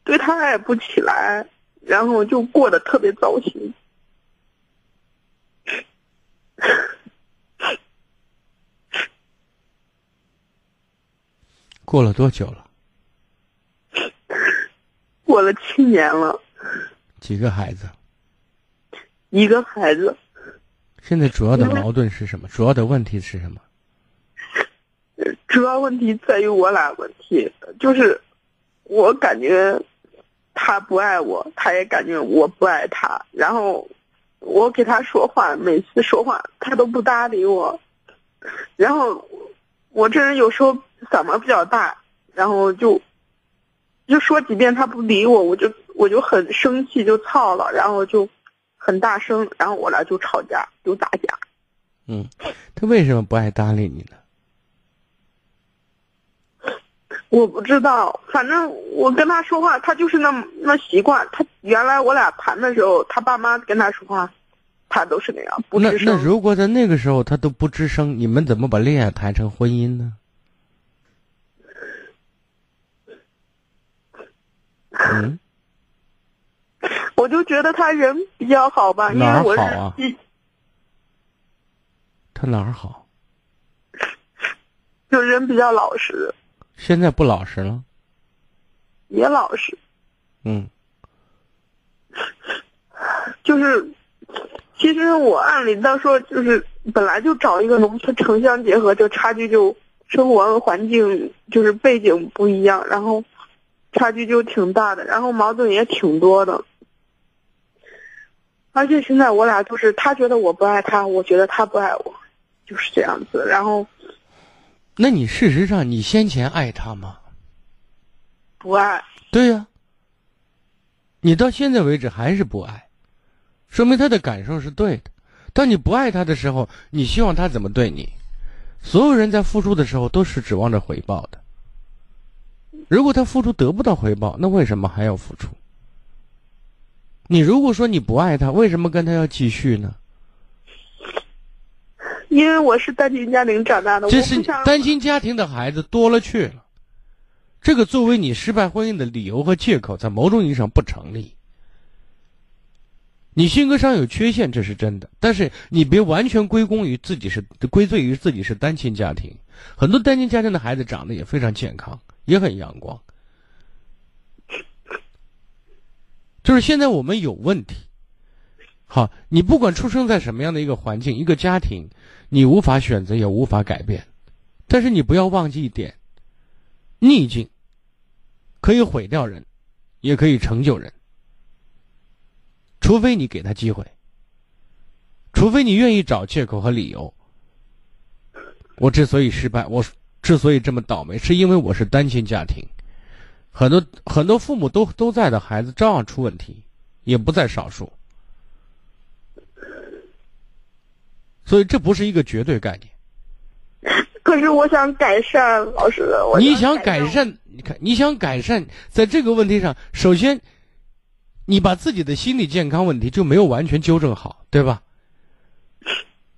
对他爱不起来，然后就过得特别糟心。过了多久了？过了七年了。几个孩子？一个孩子。现在主要的矛盾是什么？主要的问题是什么？主要问题在于我俩问题，就是。我感觉他不爱我，他也感觉我不爱他。然后我给他说话，每次说话他都不搭理我。然后我这人有时候嗓门比较大，然后就就说几遍他不理我，我就我就很生气，就操了，然后就很大声，然后我俩就吵架，就打架。嗯，他为什么不爱搭理你呢？我不知道，反正我跟他说话，他就是那那习惯。他原来我俩谈的时候，他爸妈跟他说话，他都是那样不吱声。那那如果在那个时候他都不吱声，你们怎么把恋爱谈成婚姻呢？嗯，我就觉得他人比较好吧，因为我是。他哪儿好？就人比较老实。现在不老实了，也老实。嗯，就是，其实我按理到说，就是本来就找一个农村城乡结合，就差距就生活环境就是背景不一样，然后差距就挺大的，然后矛盾也挺多的。而且现在我俩就是，他觉得我不爱他，我觉得他不爱我，就是这样子，然后。那你事实上，你先前爱他吗？不爱。对呀。你到现在为止还是不爱，说明他的感受是对的。当你不爱他的时候，你希望他怎么对你？所有人在付出的时候都是指望着回报的。如果他付出得不到回报，那为什么还要付出？你如果说你不爱他，为什么跟他要继续呢？因为我是单亲家庭长大的，这是单亲家庭的孩子多了去了。这个作为你失败婚姻的理由和借口，在某种意义上不成立。你性格上有缺陷，这是真的，但是你别完全归功于自己是归罪于自己是单亲家庭。很多单亲家庭的孩子长得也非常健康，也很阳光。就是现在我们有问题。好，你不管出生在什么样的一个环境、一个家庭，你无法选择，也无法改变。但是你不要忘记一点：逆境可以毁掉人，也可以成就人。除非你给他机会，除非你愿意找借口和理由。我之所以失败，我之所以这么倒霉，是因为我是单亲家庭，很多很多父母都都在的孩子照样出问题，也不在少数。所以这不是一个绝对概念。可是我想改善，老师，我你想改改善，你看你想改善，在这个问题上，首先，你把自己的心理健康问题就没有完全纠正好，对吧？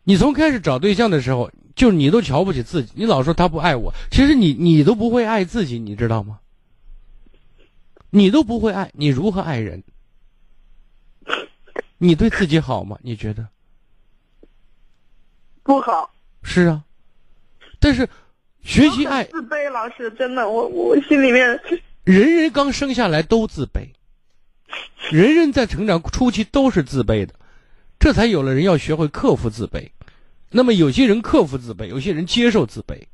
你从开始找对象的时候，就是你都瞧不起自己，你老说他不爱我，其实你你都不会爱自己，你知道吗？你都不会爱，你如何爱人？你对自己好吗？你觉得？不好。是啊，但是学习爱，自卑，老师真的，我我心里面人人刚生下来都自卑，人人在成长初期都是自卑的，这才有了人要学会克服自卑。那么有些人克服自卑，有些人接受自卑，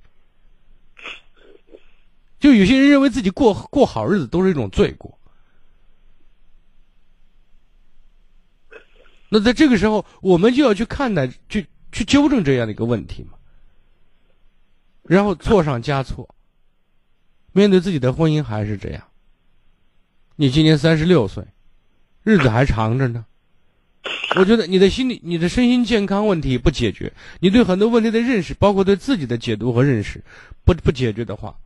就有些人认为自己过过好日子都是一种罪过。那在这个时候，我们就要去看待，去去纠正这样的一个问题嘛。然后错上加错，面对自己的婚姻还是这样。你今年三十六岁，日子还长着呢。我觉得你的心理、你的身心健康问题不解决，你对很多问题的认识，包括对自己的解读和认识，不不解决的话，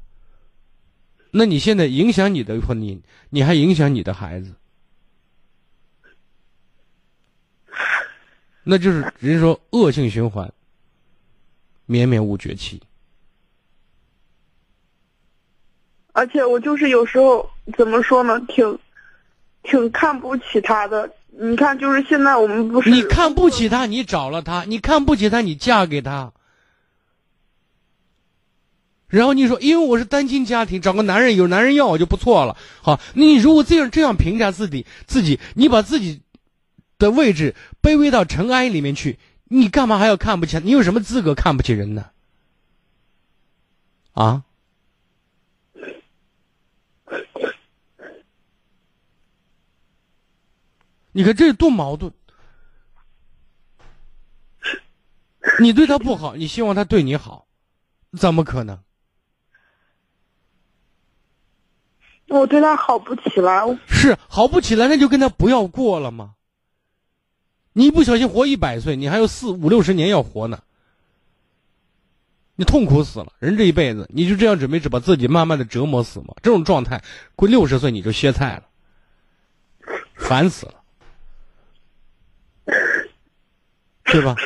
那你现在影响你的婚姻，你还影响你的孩子。那就是人说恶性循环，绵绵无绝期。而且我就是有时候怎么说呢，挺挺看不起他的。你看，就是现在我们不是你看不起他，你找了他；你看不起他，你嫁给他。然后你说，因为我是单亲家庭，找个男人有男人要我就不错了。好，你如果这样这样评价自己，自己你把自己。的位置卑微到尘埃里面去，你干嘛还要看不起？你有什么资格看不起人呢？啊？你看这多矛盾！你对他不好，你希望他对你好，怎么可能？我对他好不起来。是好不起来，那就跟他不要过了吗？你一不小心活一百岁，你还有四五六十年要活呢，你痛苦死了。人这一辈子，你就这样准备着把自己慢慢的折磨死吗？这种状态，过六十岁你就歇菜了，烦死了，对吧？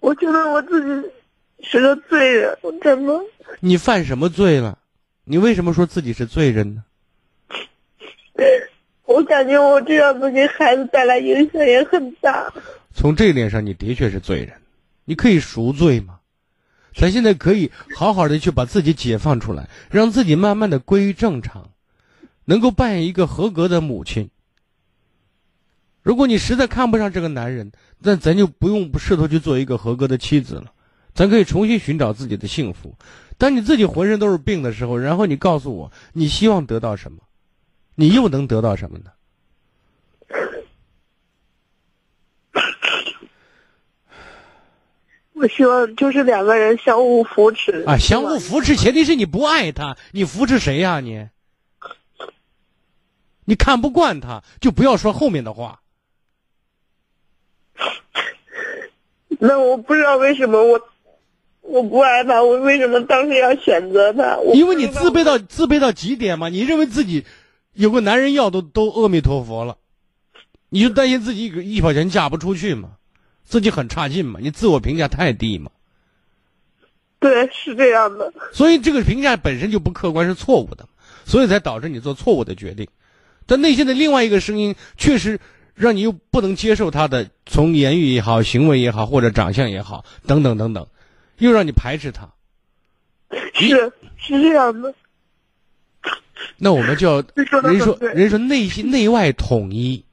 我觉得我自己是个罪人，我真的。你犯什么罪了？你为什么说自己是罪人呢？我感觉我这样子给孩子带来影响也很大。从这一点上，你的确是罪人。你可以赎罪吗？咱现在可以好好的去把自己解放出来，让自己慢慢的归于正常，能够扮演一个合格的母亲。如果你实在看不上这个男人，那咱就不用试图去做一个合格的妻子了。咱可以重新寻找自己的幸福。当你自己浑身都是病的时候，然后你告诉我，你希望得到什么？你又能得到什么呢？我希望就是两个人相互扶持啊，相互扶持，前提是你不爱他，你扶持谁呀？你，你看不惯他，就不要说后面的话。那我不知道为什么我。我不爱他，我为什么当时要选择他？因为你自卑到自卑到极点嘛，你认为自己有个男人要都都阿弥陀佛了，你就担心自己一一分钱嫁不出去嘛，自己很差劲嘛，你自我评价太低嘛。对，是这样的。所以这个评价本身就不客观，是错误的，所以才导致你做错误的决定。但内心的另外一个声音，确实让你又不能接受他的，从言语也好，行为也好，或者长相也好，等等等等。又让你排斥他，是是这样的。那我们就要 人说人说内心内外统一，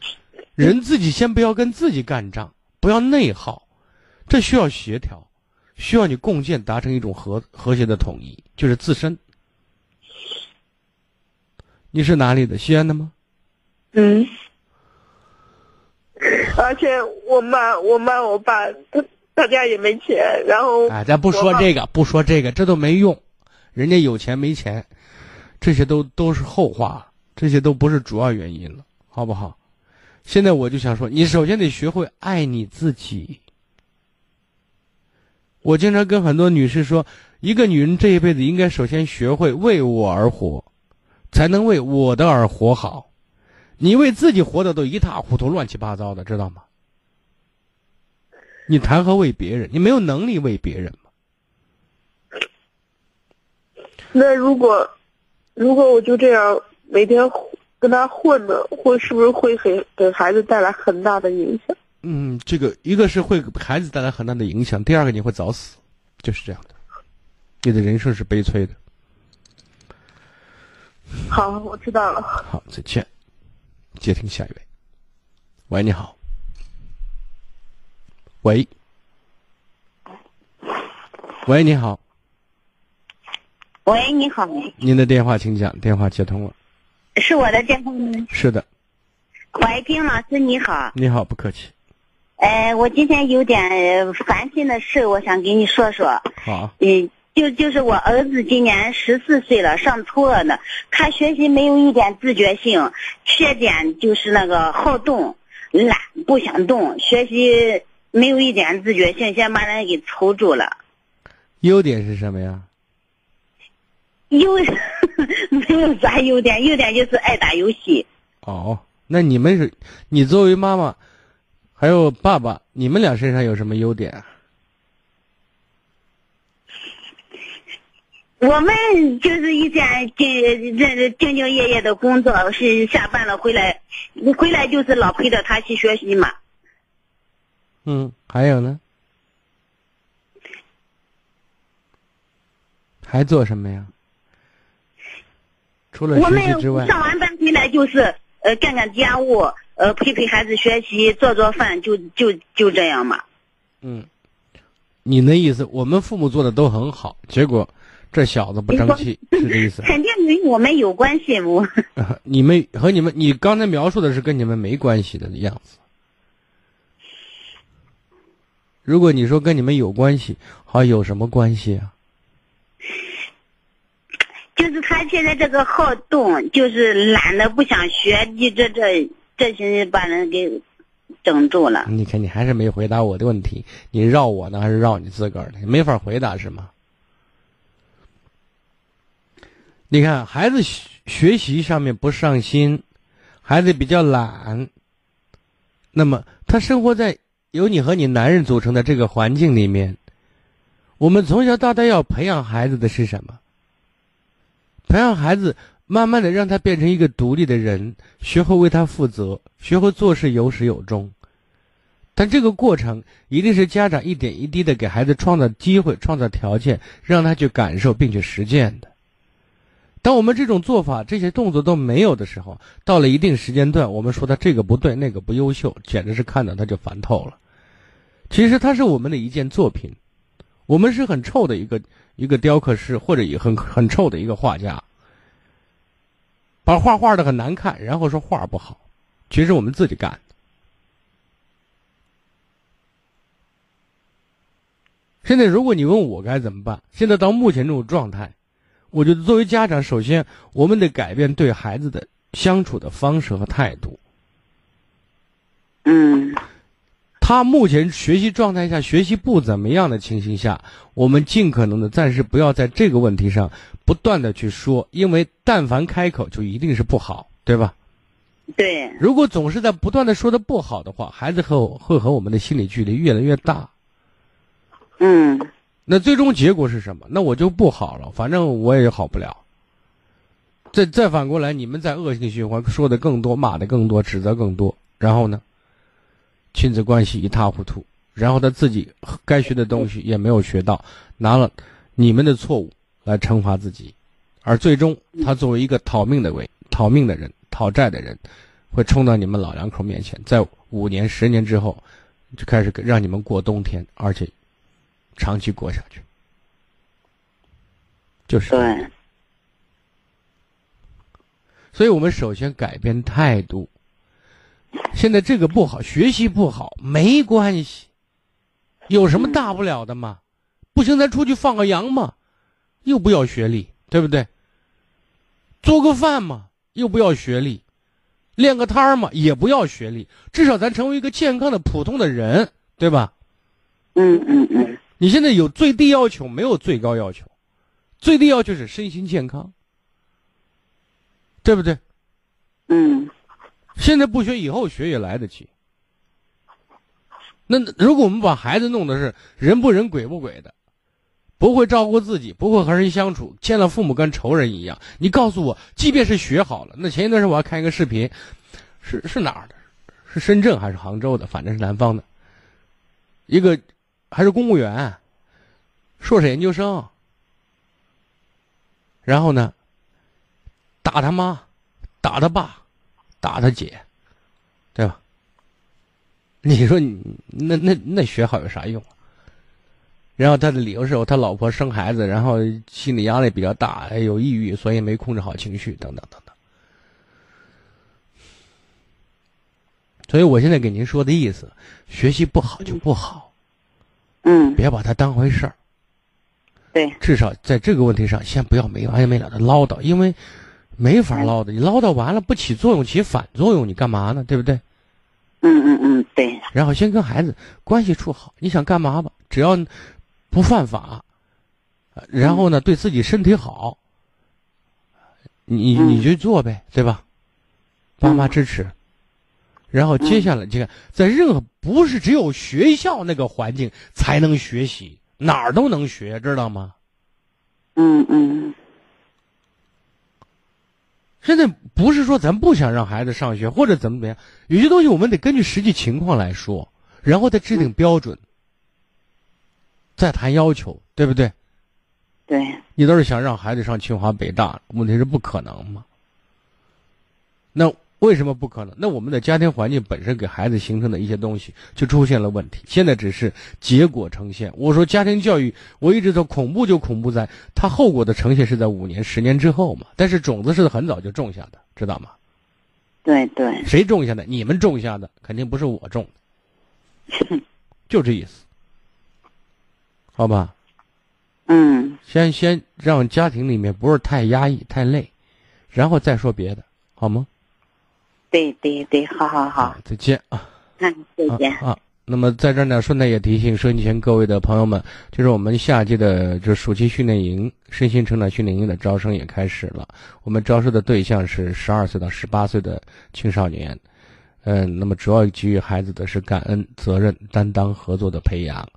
人自己先不要跟自己干仗，不要内耗，这需要协调，需要你共建达成一种和和谐的统一，就是自身。你是哪里的？西安的吗？嗯。而且我妈、我妈、我爸他。大家也没钱，然后哎，咱不说这个，不说这个，这都没用。人家有钱没钱，这些都都是后话，这些都不是主要原因了，好不好？现在我就想说，你首先得学会爱你自己。我经常跟很多女士说，一个女人这一辈子应该首先学会为我而活，才能为我的而活好。你为自己活的都一塌糊涂、乱七八糟的，知道吗？你谈何为别人？你没有能力为别人吗？那如果，如果我就这样每天跟他混呢，会是不是会给给孩子带来很大的影响？嗯，这个一个是会给孩子带来很大的影响，第二个你会早死，就是这样的。你的人生是悲催的。好，我知道了。好，再见。接听下一位。喂，你好。喂，喂，你好。喂，你好。您的电话请讲，电话接通了。是我的电话吗？是的。怀平老师你好。你好，不客气。呃，我今天有点烦心的事，我想跟你说说。好。嗯，就就是我儿子今年十四岁了，上初二呢。他学习没有一点自觉性，缺点就是那个好动、懒，不想动，学习没有一点自觉性，先把人给愁住了。优点是什么呀？优 没有啥优点，优点就是爱打游戏。哦，那你们是，你作为妈妈，还有爸爸，你们俩身上有什么优点啊？我们就是一天静这兢兢业业的工作，是下班了回来，回来就是老陪着他去学习嘛。嗯，还有呢？还做什么呀？除了学习之外，上完班回来就是呃干干家务，呃陪陪孩子学习，做做饭，就就就这样嘛。嗯，你那意思，我们父母做的都很好，结果。这小子不争气，是这意思？肯定与我们有关系，我。你们和你们，你刚才描述的是跟你们没关系的样子。如果你说跟你们有关系，好，有什么关系啊？就是他现在这个好动，就是懒得不想学，你这这这些把人给整住了。你看，你还是没回答我的问题，你绕我呢，还是绕你自个儿的？没法回答是吗？你看，孩子学习上面不上心，孩子比较懒。那么，他生活在由你和你男人组成的这个环境里面，我们从小到大要培养孩子的是什么？培养孩子，慢慢的让他变成一个独立的人，学会为他负责，学会做事有始有终。但这个过程一定是家长一点一滴的给孩子创造机会、创造条件，让他去感受并且实践的。当我们这种做法、这些动作都没有的时候，到了一定时间段，我们说他这个不对，那个不优秀，简直是看到他就烦透了。其实他是我们的一件作品，我们是很臭的一个一个雕刻师，或者也很很臭的一个画家，把画画的很难看，然后说画不好，其实我们自己干的。现在如果你问我该怎么办，现在到目前这种状态。我觉得作为家长，首先我们得改变对孩子的相处的方式和态度。嗯，他目前学习状态下学习不怎么样的情形下，我们尽可能的暂时不要在这个问题上不断的去说，因为但凡开口就一定是不好，对吧？对。如果总是在不断的说的不好的话，孩子和会和我们的心理距离越来越大。嗯。那最终结果是什么？那我就不好了，反正我也好不了。再再反过来，你们在恶性循环，说的更多，骂的更多，指责更多，然后呢，亲子关系一塌糊涂，然后他自己该学的东西也没有学到，拿了你们的错误来惩罚自己，而最终他作为一个讨命的鬼、讨命的人、讨债的人，会冲到你们老两口面前，在五年、十年之后，就开始让你们过冬天，而且。长期过下去，就是对。所以我们首先改变态度。现在这个不好，学习不好没关系，有什么大不了的嘛？不行，咱出去放个羊嘛，又不要学历，对不对？做个饭嘛，又不要学历，练个摊儿嘛，也不要学历，至少咱成为一个健康的普通的人，对吧？嗯嗯嗯。你现在有最低要求，没有最高要求，最低要求是身心健康，对不对？嗯。现在不学，以后学也来得及。那如果我们把孩子弄的是人不人鬼不鬼的，不会照顾自己，不会和人相处，见了父母跟仇人一样，你告诉我，即便是学好了，那前一段时间我要看一个视频，是是哪儿的？是深圳还是杭州的？反正是南方的，一个还是公务员，硕士研究生，然后呢，打他妈，打他爸，打他姐，对吧？你说你那那那学好有啥用？然后他的理由是他老婆生孩子，然后心理压力比较大，有抑郁，所以没控制好情绪，等等等等。所以我现在给您说的意思，学习不好就不好，嗯，别把它当回事儿。对，至少在这个问题上，先不要没完没了的唠叨，因为没法唠叨，你唠叨完了不起作用，起反作用，你干嘛呢？对不对？嗯嗯嗯，对。然后先跟孩子关系处好，你想干嘛吧？只要不犯法，然后呢，对自己身体好，你你就做呗，对吧？爸妈支持。然后接下来你看，在任何不是只有学校那个环境才能学习，哪儿都能学，知道吗？嗯嗯。现在不是说咱不想让孩子上学或者怎么怎么样，有些东西我们得根据实际情况来说，然后再制定标准，再谈要求，对不对？对。你倒是想让孩子上清华北大，问题是不可能嘛？那为什么不可能？那我们的家庭环境本身给孩子形成的一些东西就出现了问题，现在只是结果呈现。我说家庭教育，我一直说恐怖就恐怖在它后果的呈现是在五年、十年之后嘛。但是种子是很早就种下的，知道吗？对对。谁种下的？你们种下的，肯定不是我种的，就这意思，好吧？嗯。先先让家庭里面不是太压抑、太累，然后再说别的，好吗？对对对，好好好，再见啊！嗯，再见啊。那么在这儿呢，顺带也提醒收音机前各位的朋友们，就是我们夏季的就暑期训练营、身心成长训练营的招生也开始了。我们招收的对象是十二岁到十八岁的青少年，嗯，那么主要给予孩子的是感恩、责任、担当、合作的培养。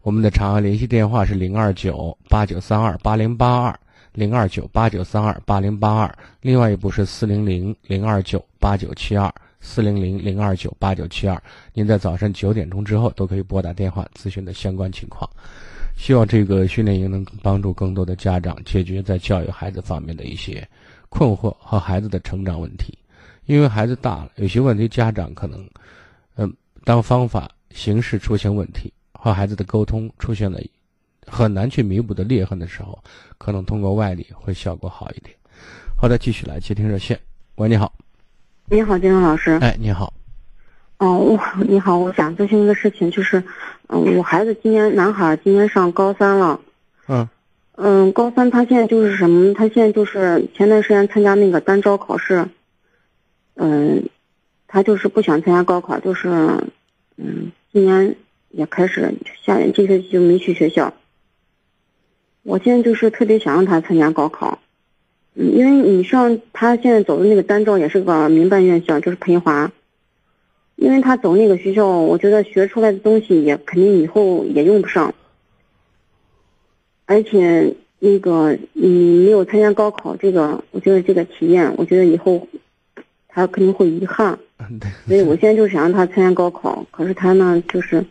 我们的长安联系电话是零二九八九三二八零八二。零二九八九三二八零八二，另外一部是四零零零二九八九七二四零零零二九八九七二。您在早上九点钟之后都可以拨打电话咨询的相关情况。希望这个训练营能帮助更多的家长解决在教育孩子方面的一些困惑和孩子的成长问题。因为孩子大了，有些问题家长可能，嗯，当方法形式出现问题，和孩子的沟通出现了。很难去弥补的裂痕的时候，可能通过外力会效果好一点。好的，继续来接听热线。喂，你好。你好，金荣老师。哎，你好。哦，我你好，我想咨询一个事情，就是，嗯，我孩子今年男孩今年上高三了。嗯。嗯，高三他现在就是什么？他现在就是前段时间参加那个单招考试。嗯，他就是不想参加高考，就是，嗯，今年也开始下这学期就没去学校。我现在就是特别想让他参加高考，嗯，因为你上他现在走的那个单招也是个民办院校，就是培华，因为他走那个学校，我觉得学出来的东西也肯定以后也用不上，而且那个嗯没有参加高考这个，我觉得这个体验，我觉得以后他肯定会遗憾，所以我现在就想让他参加高考，可是他呢就是。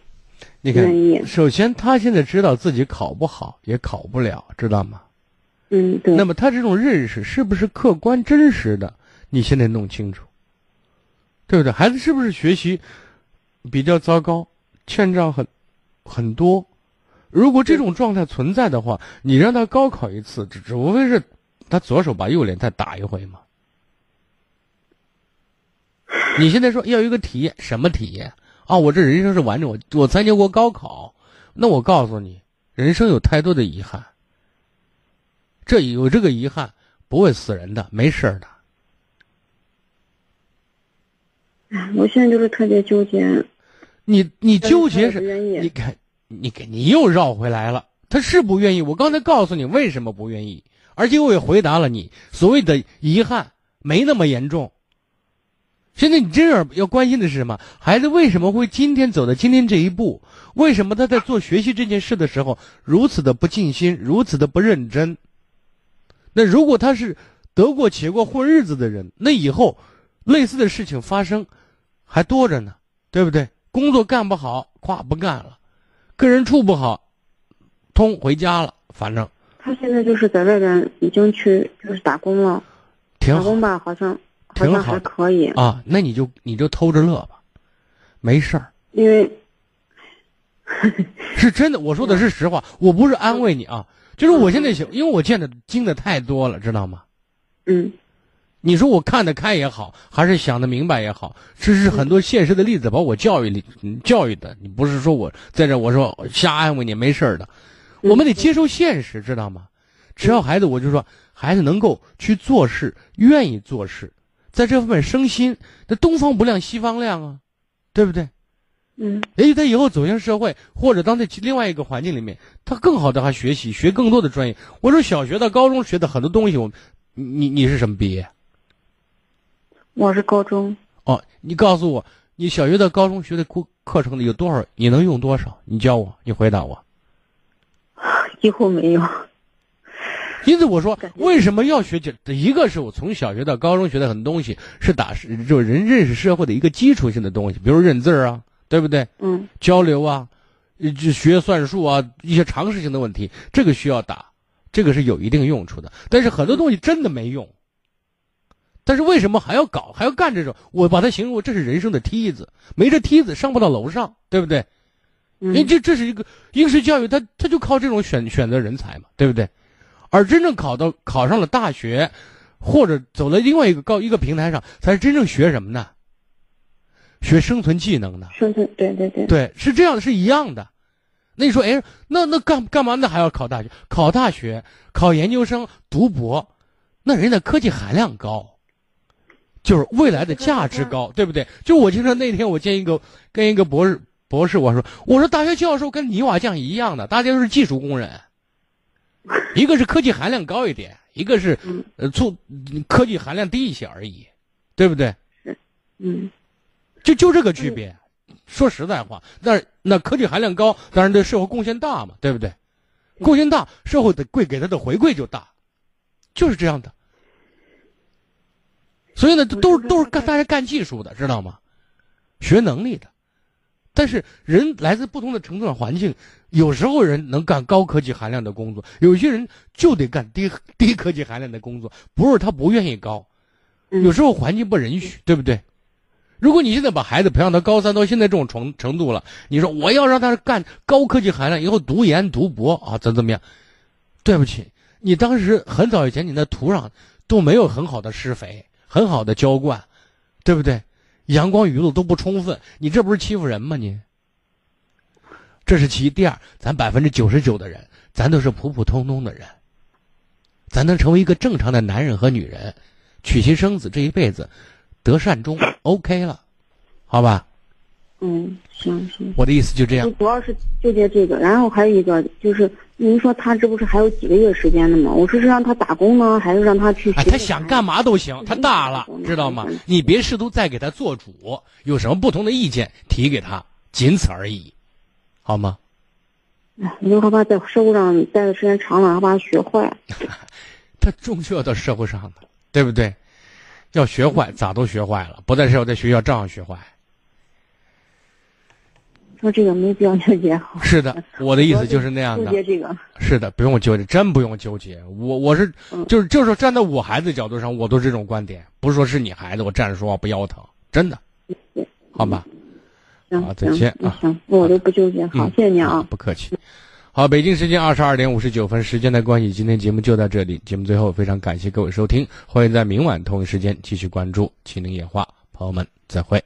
你看，首先他现在知道自己考不好，也考不了，知道吗？嗯，对。那么他这种认识是不是客观真实的？你现在弄清楚，对不对？孩子是不是学习比较糟糕，欠账很很多？如果这种状态存在的话，你让他高考一次，只只无非是他左手把右脸再打一回嘛。你现在说要有一个体验，什么体验？啊，我这人生是完整，我我参加过高考，那我告诉你，人生有太多的遗憾，这有这个遗憾不会死人的，没事的。我现在就是特别纠结。你你纠结是？你你看，你看，你又绕回来了。他是不愿意。我刚才告诉你为什么不愿意，而且我也回答了你所谓的遗憾没那么严重。现在你真要要关心的是什么？孩子为什么会今天走到今天这一步？为什么他在做学习这件事的时候如此的不尽心，如此的不认真？那如果他是得过且过混日子的人，那以后类似的事情发生还多着呢，对不对？工作干不好，咵不干了；跟人处不好，通回家了。反正他现在就是在外边已经去就是打工了，打工吧，好像好像还可以啊。那你就你就偷着乐吧，没事儿。因为 是真的，我说的是实话，我不是安慰你啊。就是我现在想，因为我见的经的太多了，知道吗？嗯。你说我看得开也好，还是想得明白也好，这是很多现实的例子把我教育里教育的。你不是说我在这我说瞎安慰你没事的，我们得接受现实，知道吗？只要孩子，我就说孩子能够去做事，愿意做事，在这方面生心，那东方不亮西方亮啊，对不对？嗯。也许他以后走向社会，或者当在另外一个环境里面，他更好的还学习，学更多的专业。我说小学到高中学的很多东西，我你你是什么毕业？我是高中哦，你告诉我，你小学到高中学的课课程里有多少？你能用多少？你教我，你回答我。几乎没有。因此我说，为什么要学？这一个是我从小学到高中学的很多东西是打是就人认识社会的一个基础性的东西，比如认字啊，对不对？嗯。交流啊，就学算术啊，一些常识性的问题，这个需要打，这个是有一定用处的。但是很多东西真的没用。但是为什么还要搞还要干这种？我把它形容这是人生的梯子，没这梯子上不到楼上，对不对？因为这这是一个应试教育，它它就靠这种选选择人才嘛，对不对？而真正考到考上了大学，或者走了另外一个高一个平台上，才是真正学什么呢？学生存技能的。生存对对对。对，是这样的，是一样的。那你说，哎，那那干干嘛？那还要考大学？考大学、考研究生、读博，那人家科技含量高。就是未来的价值高，对不对？就我经常那天我见一个跟一个博士博士，我说我说大学教授跟泥瓦匠一样的，大家都是技术工人，一个是科技含量高一点，一个是呃促科技含量低一些而已，对不对？嗯，就就这个区别。说实在话，那那科技含量高，当然对社会贡献大嘛，对不对？贡献大，社会的贵给他的回馈就大，就是这样的。所以呢，都是都是干大家干技术的，知道吗？学能力的，但是人来自不同的成长环境，有时候人能干高科技含量的工作，有些人就得干低低科技含量的工作，不是他不愿意高，有时候环境不允许，对不对？如果你现在把孩子培养到高三到现在这种程程度了，你说我要让他干高科技含量，以后读研读博啊，怎怎么样？对不起，你当时很早以前你的土壤都没有很好的施肥。很好的浇灌，对不对？阳光雨露都不充分，你这不是欺负人吗？你，这是其一。第二，咱百分之九十九的人，咱都是普普通通的人，咱能成为一个正常的男人和女人，娶妻生子，这一辈子得善终，OK 了，好吧？嗯，行行。我的意思就这样。主要是纠结这个，然后还有一个就是。您说他这不是还有几个月时间的吗？我说是让他打工呢，还是让他去？哎，他想干嘛都行，他大了，知道吗？你别试图再给他做主，有什么不同的意见提给他，仅此而已，好吗？哎，我就害怕在社会上待的时间长了，害怕学坏。他终究要到社会上的，对不对？要学坏，咋都学坏了，不在社会，在学校照样学坏。说这个没必要纠结。是的，我的意思就是那样的。纠结这个。是的，不用纠结，真不用纠结。我我是就是就是站在我孩子角度上，我都这种观点，不是说是你孩子，我站着说话不腰疼，真的。好吧。好，再见啊。行，我都不纠结。好，谢谢您啊。不客气。好，北京时间二十二点五十九分，时间的关系，今天节目就到这里。节目最后，非常感谢各位收听，欢迎在明晚同一时间继续关注《秦岭野话》，朋友们再会。